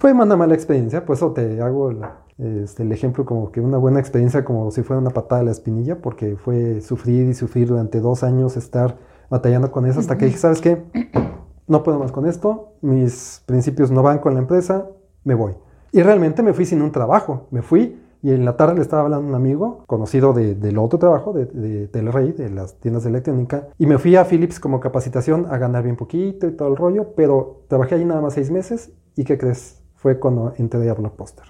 Fue una mala experiencia, por eso te hago este, el ejemplo como que una buena experiencia como si fuera una patada de la espinilla, porque fue sufrir y sufrir durante dos años, estar batallando con eso, hasta que dije, ¿sabes qué? No puedo más con esto, mis principios no van con la empresa, me voy. Y realmente me fui sin un trabajo, me fui Y en la tarde le estaba hablando a un amigo conocido de, del otro trabajo, de, de Telrey, de las tiendas de electrónica. Y me fui a Philips como capacitación a ganar bien poquito y todo el rollo, pero trabajé ahí nada más seis meses. ¿Y qué crees? Fue cuando entré a Blockbuster.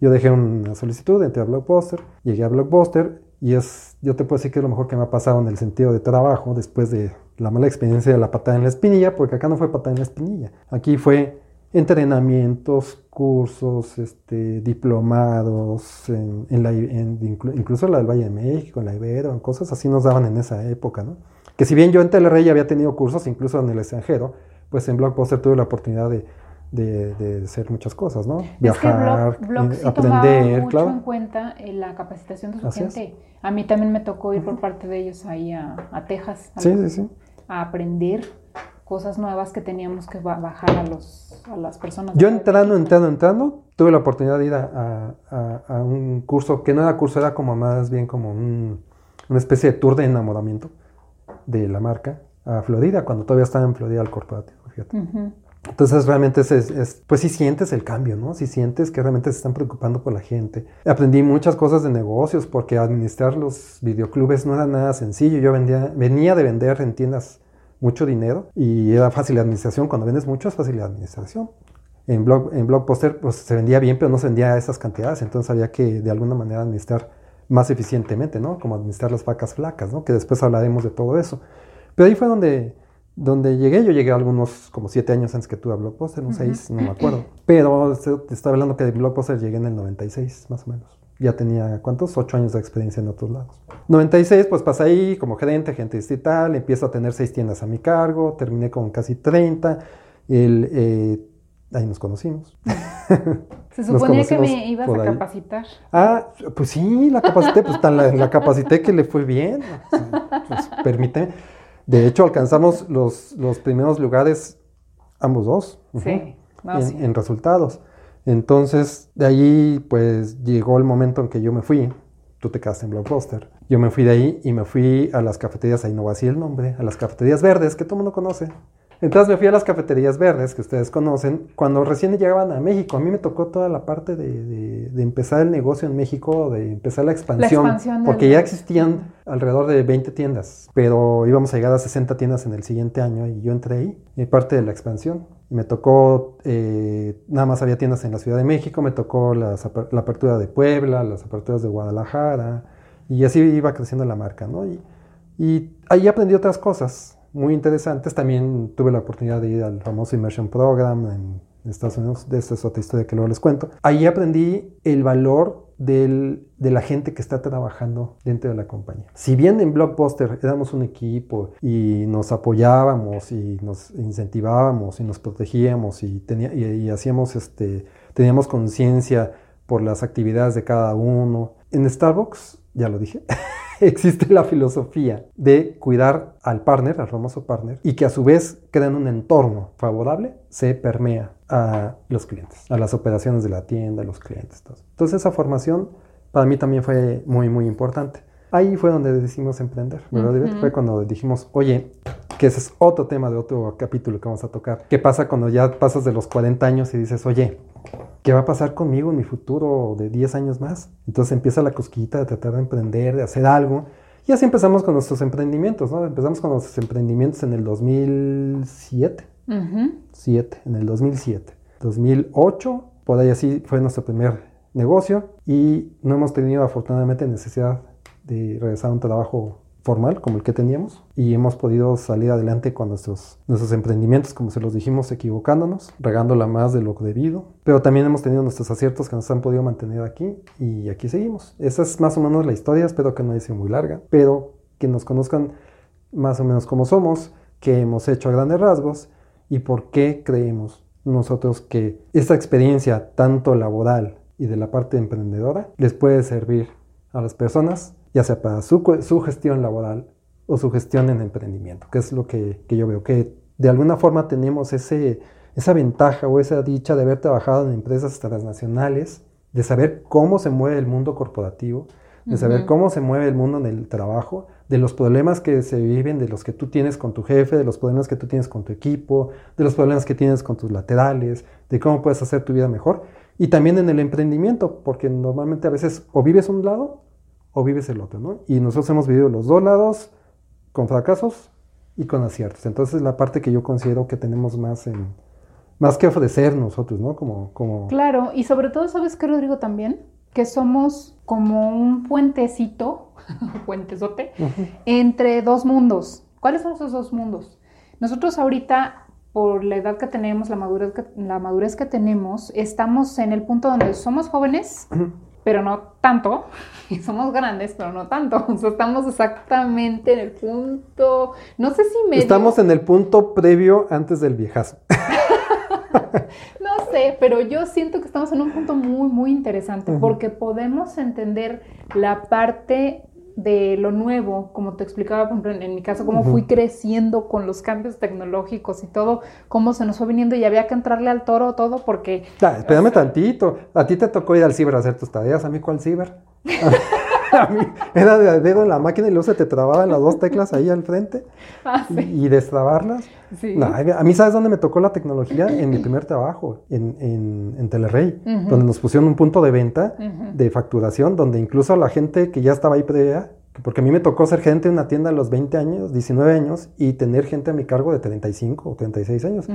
Yo dejé una solicitud, entré a Blockbuster, llegué a Blockbuster y es, yo te puedo decir que es lo mejor que me ha pasado en el sentido de trabajo después de la mala experiencia de la patada en la espinilla, porque acá no fue patada en la espinilla. Aquí fue entrenamientos, cursos, este, diplomados, en, la, incluso la del Valle de México, en la Ibero, cosas así nos daban en esa época, ¿no? Que si bien yo en Telerrey había tenido cursos, incluso en el extranjero, pues en Blockbuster tuve la oportunidad de, de, hacer muchas cosas, ¿no? Viajar, es que aprender, mucho claro. en cuenta eh, la capacitación de su gente. A mí también me tocó ir por parte de ellos ahí a, Texas a aprender cosas nuevas que teníamos que bajar a, los, a las personas. Yo entrando, entrando, entrando, tuve la oportunidad de ir a, a, un curso, que no era curso, era como más bien como un, una especie de tour de enamoramiento de la marca a Florida, cuando todavía estaba en Florida el corporativo, fíjate. Entonces realmente es, pues sí sientes el cambio, ¿no? Si sientes que realmente se están preocupando por la gente. Aprendí muchas cosas de negocios porque administrar los videoclubes no era nada sencillo. Yo vendía, venía de vender en tiendas mucho dinero y era fácil la administración. Cuando vendes mucho es fácil la administración. En, blog, en Blockbuster pues, se vendía bien, pero no se vendía esas cantidades, entonces había que de alguna manera administrar más eficientemente, ¿no? Como administrar las vacas flacas, ¿no? Que después hablaremos de todo eso. Pero ahí fue donde, donde llegué. Yo llegué algunos como siete años antes que tú a Blockbuster, no seis, no me acuerdo. Pero te estaba hablando que de Blockbuster llegué en el 96, más o menos ya tenía, ¿cuántos? Ocho años de experiencia en otros lados. 96, pues pasé ahí como gerente, gente distrital, empiezo a tener seis tiendas a mi cargo, terminé con casi 30, el, eh, ahí nos conocimos. Se suponía que me ibas a capacitar. Ah, pues sí, la capacité, pues tan la, capacité que le fue bien, pues permite. De hecho, alcanzamos los, los primeros lugares, ambos dos, sí, en resultados. Entonces, de ahí, pues llegó el momento en que yo me fui. Tú te quedaste en Blockbuster. Yo me fui de ahí y me fui a las cafeterías, ahí no va así el nombre, a las cafeterías verdes, que todo el mundo conoce. Entonces me fui a las cafeterías verdes que ustedes conocen. Cuando recién llegaban a México, a mí me tocó toda la parte de, empezar el negocio en México, de empezar la expansión. porque ya existían alrededor de 20 tiendas, pero íbamos a llegar a 60 tiendas en el siguiente año y yo entré ahí, y parte de la expansión. Y me tocó, eh, nada más había tiendas en la Ciudad de México, me tocó la apertura de Puebla, las aperturas de Guadalajara, y así iba creciendo la marca, ¿no? Y, y ahí aprendí otras cosas muy interesantes. También tuve la oportunidad de ir al famoso Immersion Program en Estados Unidos. De esta es otra historia que luego les cuento. Ahí aprendí el valor del, de la gente que está trabajando dentro de la compañía. Si bien en Blockbuster éramos un equipo y nos apoyábamos y nos incentivábamos y nos protegíamos y, tenía, y, hacíamos este, teníamos conciencia por las actividades de cada uno, en Starbucks, ya lo dije, existe la filosofía de cuidar al partner, al famoso partner, y que a su vez crean un entorno favorable, se permea a los clientes, a las operaciones de la tienda, a los clientes. Entonces esa formación para mí también fue muy, muy importante. Ahí fue donde decidimos emprender, ¿verdad? Fue cuando dijimos, oye, que ese es otro tema de otro capítulo que vamos a tocar. ¿Qué pasa cuando ya pasas de los 40 años y dices, oye, ¿qué va a pasar conmigo en mi futuro de 10 años más? Entonces empieza la cosquita de tratar de emprender, de hacer algo. Y así empezamos con nuestros emprendimientos, ¿no? Empezamos con nuestros emprendimientos en el 2007. 7, en el 2007. 2008, por ahí así fue nuestro primer negocio y no hemos tenido afortunadamente necesidad de regresar a un trabajo formal como el que teníamos y hemos podido salir adelante con nuestros, nuestros emprendimientos, como se los dijimos, equivocándonos, regándola más de lo debido, pero también hemos tenido nuestros aciertos que nos han podido mantener aquí y aquí seguimos. Esa es más o menos la historia, espero que no haya sido muy larga, pero que nos conozcan más o menos cómo somos, qué hemos hecho a grandes rasgos y por qué creemos nosotros que esta experiencia tanto laboral y de la parte emprendedora les puede servir a las personas ya sea para su, su gestión laboral o su gestión en emprendimiento, que es lo que, que, yo veo, que de alguna forma tenemos ese, esa ventaja o esa dicha de haber trabajado en empresas transnacionales, de saber cómo se mueve el mundo corporativo, de saber cómo se mueve el mundo en el trabajo, de los problemas que se viven, de los que tú tienes con tu jefe, de los problemas que tú tienes con tu equipo, de los problemas que tienes con tus laterales, de cómo puedes hacer tu vida mejor, Y también en el emprendimiento, porque normalmente a veces o vives un lado o vives el otro, ¿no? Y nosotros hemos vivido los dos lados con fracasos y con aciertos. Entonces la parte que yo considero que tenemos más en más que ofrecer nosotros, ¿no? Como, como... Claro, y sobre todo, ¿sabes qué, Rodrigo, también? Que somos como un puentecito, puentezote, entre dos mundos. ¿Cuáles son esos dos mundos? Nosotros ahorita, por la edad que tenemos, la madurez que, la madurez que tenemos, estamos en el punto donde somos jóvenes, pero no tanto, y somos grandes, pero no tanto. O sea, estamos exactamente en el punto, no sé si medio. Estamos en el punto previo antes del viejazo. no sé, pero yo siento que estamos en un punto muy, muy interesante porque podemos entender la parte de lo nuevo, como te explicaba, por ejemplo, en, mi caso, cómo fui creciendo con los cambios tecnológicos y todo, cómo se nos fue viniendo y había que entrarle al toro todo porque... Ah, espérame tantito, a ti te tocó ir al ciber a hacer tus tareas, a mí cuál ciber. a mí era de dedo en la máquina y luego se te trababan las dos teclas ahí al frente ah, y, destrabarlas. a mí, ¿sabes dónde me tocó la tecnología? En mi primer trabajo, en, en, en Telerrey, donde nos pusieron un punto de venta, de facturación, donde incluso la gente que ya estaba ahí previa, porque a mí me tocó ser gente en una tienda a los 20 años, 19 años, y tener gente a mi cargo de 35 o 36 años.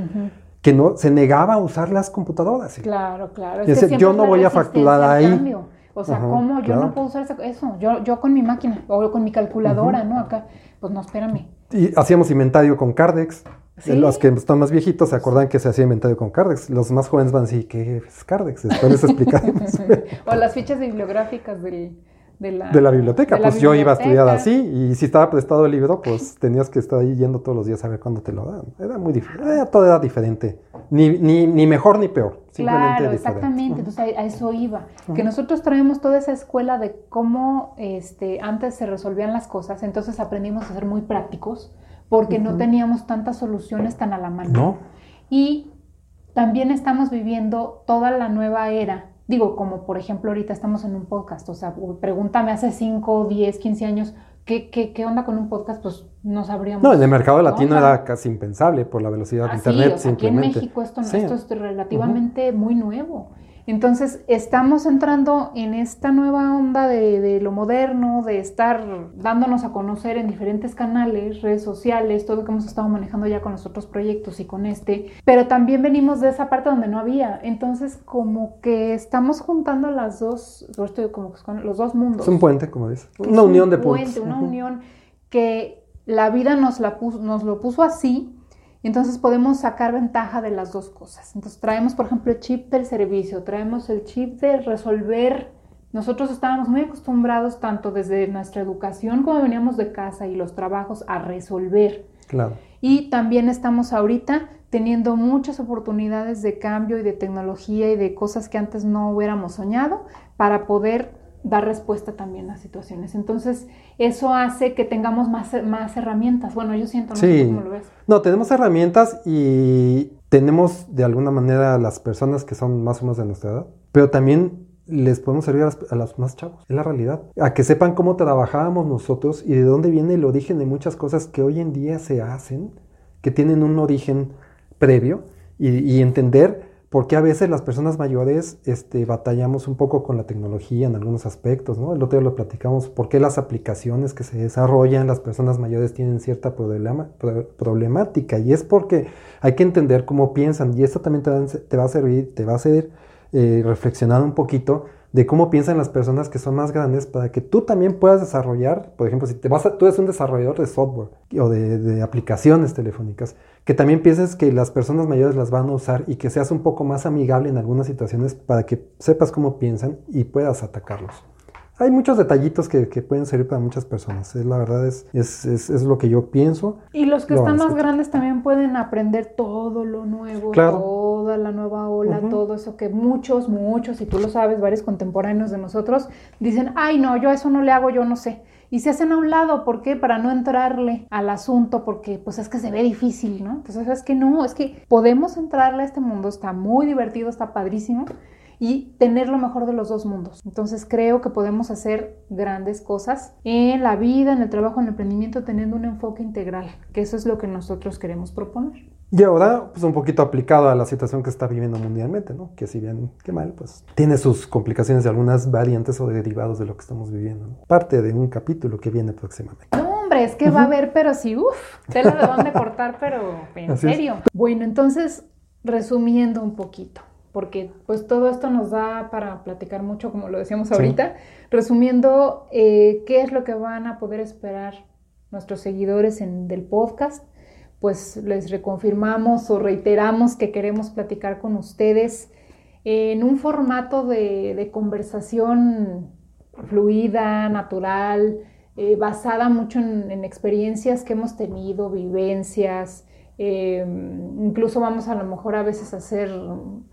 que no se negaba a usar las computadoras. Claro, claro. yo no voy a facturar ahí. O sea, ¿cómo yo no puedo usar eso? Yo, yo con mi máquina o con mi calculadora, ¿no? Acá, pues no, espérame. Y hacíamos inventario con Cardex. Los que están más viejitos se acuerdan que se hacía inventario con Cardex. Los más jóvenes van a decir, ¿qué es Cardex? Después les explicamos. o las fichas bibliográficas del de la, biblioteca. pues yo iba a estudiar así y si estaba prestado el libro, pues tenías que estar ahí yendo todos los días a ver cuándo te lo dan. Era muy diferente, todo era diferente. Ni, ni, ni, mejor ni peor. Simplemente claro, exactamente. Entonces a, eso iba. Que nosotros traemos toda esa escuela de cómo este, antes se resolvían las cosas, entonces aprendimos a ser muy prácticos porque no teníamos tantas soluciones tan a la mano. No. Y también estamos viviendo toda la nueva era Digo, como por ejemplo ahorita estamos en un podcast, o sea, pregúntame hace 5, 10, 15 años, ¿qué, qué, qué onda con un podcast? Pues no sabríamos. No, en el mercado latino era casi impensable por la velocidad de ah, Internet. Sí, Aquí en México esto, esto es relativamente muy nuevo. Entonces, estamos entrando en esta nueva onda de, lo moderno, de estar dándonos a conocer en diferentes canales, redes sociales, todo lo que hemos estado manejando ya con los otros proyectos y con este, pero también venimos de esa parte donde no había. Entonces, como que estamos juntando las dos, como los dos mundos. Es un puente, como dices. Una unión de puentes. Una unión que la vida nos, la nos lo puso así entonces podemos sacar ventaja de las dos cosas. Entonces traemos, por ejemplo, el chip del servicio, traemos el chip de resolver. Nosotros estábamos muy acostumbrados, tanto desde nuestra educación como veníamos de casa y los trabajos, a resolver. Claro. Y también estamos ahorita teniendo muchas oportunidades de cambio y de tecnología y de cosas que antes no hubiéramos soñado para poder dar respuesta también a situaciones. Entonces, eso hace que tengamos más, más herramientas. Bueno, yo siento, no sé cómo lo ves. No, tenemos herramientas y tenemos de alguna manera a las personas que son más o menos de nuestra edad, pero también les podemos servir a, los más chavos, es la realidad. A que sepan cómo trabajábamos nosotros y de dónde viene el origen de muchas cosas que hoy en día se hacen, que tienen un origen previo y, y entender porque a veces las personas mayores este, batallamos un poco con la tecnología en algunos aspectos, ¿no? El otro día lo platicamos, por qué las aplicaciones que se desarrollan, las personas mayores tienen cierta problemática, y es porque hay que entender cómo piensan, y esto también te va, a servir, te va a hacer eh, reflexionar un poquito de cómo piensan las personas que son más grandes para que tú también puedas desarrollar, por ejemplo, si te vas tú eres un desarrollador de software o de, aplicaciones telefónicas, que también pienses que las personas mayores las van a usar y que seas un poco más amigable en algunas situaciones para que sepas cómo piensan y puedas atacarlos. Hay muchos detallitos que, pueden servir para muchas personas. Es, la verdad es, es, es, lo que yo pienso. Y los que están más grandes también pueden aprender todo lo nuevo, toda la nueva ola, todo eso que muchos, muchos, y tú lo sabes, varios contemporáneos de nosotros, dicen, ay no, yo eso no le hago, yo no sé. Y se hacen a un lado, ¿por qué? Para no entrarle al asunto, porque pues es que se ve difícil, ¿no? Entonces es que no, es que podemos entrarle a este mundo, está muy divertido, está padrísimo y tener lo mejor de los dos mundos. Entonces creo que podemos hacer grandes cosas en la vida, en el trabajo, en el emprendimiento, teniendo un enfoque integral, que eso es lo que nosotros queremos proponer. Y ahora, pues un poquito aplicado a la situación que está viviendo mundialmente, ¿no? Que si bien que mal, pues tiene sus complicaciones de algunas variantes o derivados de lo que estamos viviendo. ¿no? Parte de un capítulo que viene próximamente. No, hombre, es que va a haber, pero sí, uff, tela de dónde cortar, pero en Así es. serio. Bueno, entonces, resumiendo un poquito, porque pues todo esto nos da para platicar mucho, como lo decíamos Sí. ahorita. Resumiendo, eh, ¿qué es lo que van a poder esperar nuestros seguidores en, del podcast? Pues les reconfirmamos o reiteramos que queremos platicar con ustedes en un formato de, de conversación fluida, natural, eh, basada mucho en, en experiencias que hemos tenido, vivencias, eh, incluso vamos a lo mejor a veces a hacer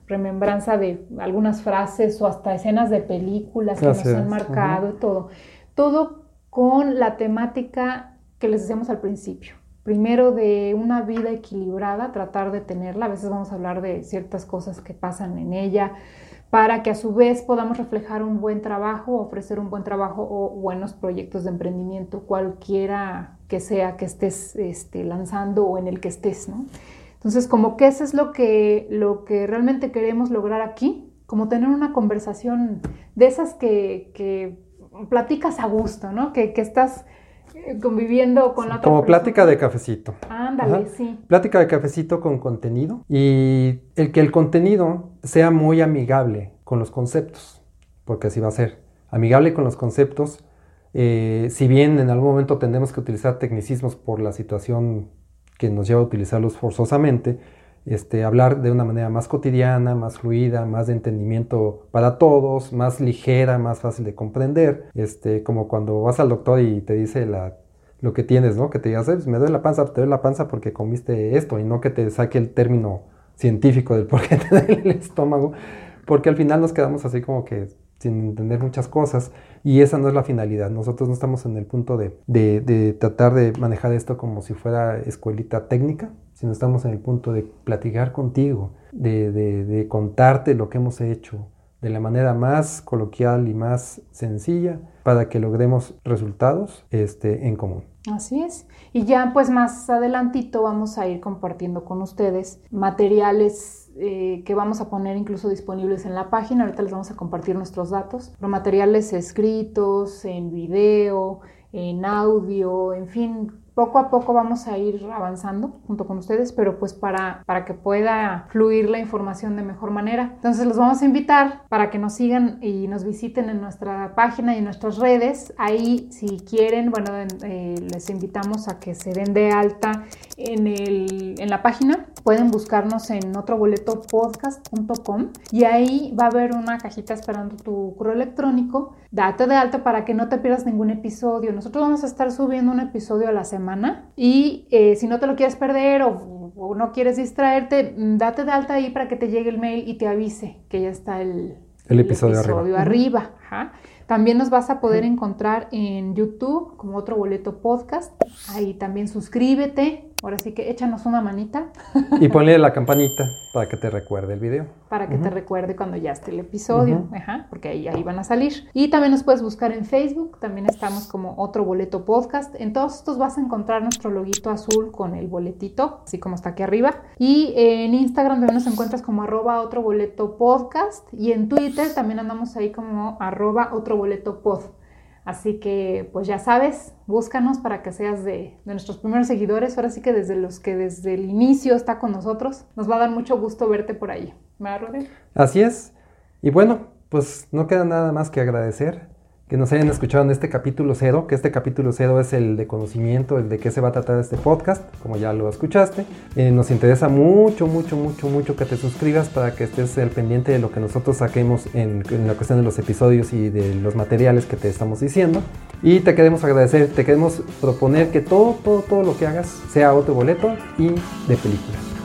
remembranza de algunas frases o hasta escenas de películas que nos han marcado y todo. Todo con la temática que les decíamos al principio. Primero de una vida equilibrada, tratar de tenerla. A veces vamos a hablar de ciertas cosas que pasan en ella para que a su vez podamos reflejar un buen trabajo, ofrecer un buen trabajo o buenos proyectos de emprendimiento, cualquiera que sea que estés este, lanzando o en el que estés, ¿no? Entonces, como que eso es lo que, lo que realmente queremos lograr aquí, como tener una conversación de esas que, que platicas a gusto, ¿no? Que, que estás conviviendo con la otra Como persona. plática de cafecito. Ándale, Ajá. sí. Plática de cafecito con contenido y el que el contenido sea muy amigable con los conceptos, porque así va a ser. Amigable con los conceptos, eh, si bien en algún momento tendremos que utilizar tecnicismos por la situación que nos lleva a utilizarlos forzosamente, este, hablar de una manera más cotidiana, más fluida, más de entendimiento para todos, más ligera, más fácil de comprender, este, como cuando vas al doctor y te dice la, lo que tienes, ¿no? Que te digas, "Eh, pues, me duele la panza, te duele la panza porque comiste esto y no que te saque el término científico del por qué te el estómago, porque al final nos quedamos así como que sin entender muchas cosas y esa no es la finalidad. Nosotros no estamos en el punto de- de tratar de manejar esto como si fuera escuelita técnica, sino estamos en el punto de platicar contigo, de, de- de contarte lo que hemos hecho de la manera más coloquial y más sencilla para que logremos resultados este, en común. Así es. Y ya pues más adelantito vamos a ir compartiendo con ustedes materiales eh, que vamos a poner incluso disponibles en la página. Ahorita les vamos a compartir nuestros datos, pero materiales escritos, en video, en audio, en fin. Poco a poco vamos a ir avanzando junto con ustedes, pero pues para, para que pueda fluir la información de mejor manera. Entonces los vamos a invitar para que nos sigan y nos visiten en nuestra página y en nuestras redes. Ahí si quieren, bueno, eh, les invitamos a que se den de alta en, el, en la página. Pueden buscarnos en otroboletopodcast.com y ahí va a haber una cajita esperando tu correo electrónico. Date de alta para que no te pierdas ningún episodio. Nosotros vamos a estar subiendo un episodio a la semana y eh, si no te lo quieres perder o, o, no quieres distraerte, mm, date de alta ahí para que te llegue el mail y te avise que ya está el, el episodio, el episodio arriba. arriba. Ajá. También nos vas a poder encontrar en YouTube como otro boleto podcast. Ahí también suscríbete. Ahora sí que échanos una manita. Y ponle la campanita para que te recuerde el video. Para que uh -huh. te recuerde cuando ya esté el episodio. Uh -huh. Ajá, porque ahí, ahí van a salir. Y también nos puedes buscar en Facebook. También estamos como otro boleto podcast. En todos estos vas a encontrar nuestro loguito azul con el boletito, así como está aquí arriba. Y en Instagram también nos encuentras como arroba otro boleto podcast. Y en Twitter también andamos ahí como arroba otro boleto pod. Así que, pues ya sabes, búscanos para que seas de, de, nuestros primeros seguidores. Ahora sí que desde los que desde el inicio está con nosotros. Nos va a dar mucho gusto verte por ahí. ¿Me Rodri? Así es. Y bueno, pues no queda nada más que agradecer que nos hayan escuchado en este capítulo cero, que este capítulo cero es el de conocimiento, el de qué se va a tratar este podcast, como ya lo escuchaste. Eh, nos interesa mucho, mucho, mucho, mucho que te suscribas para que estés al pendiente de lo que nosotros saquemos en, en la cuestión de los episodios y de los materiales que te estamos diciendo. Y te queremos agradecer, te queremos proponer que todo, todo, todo lo que hagas sea otro boleto y de película.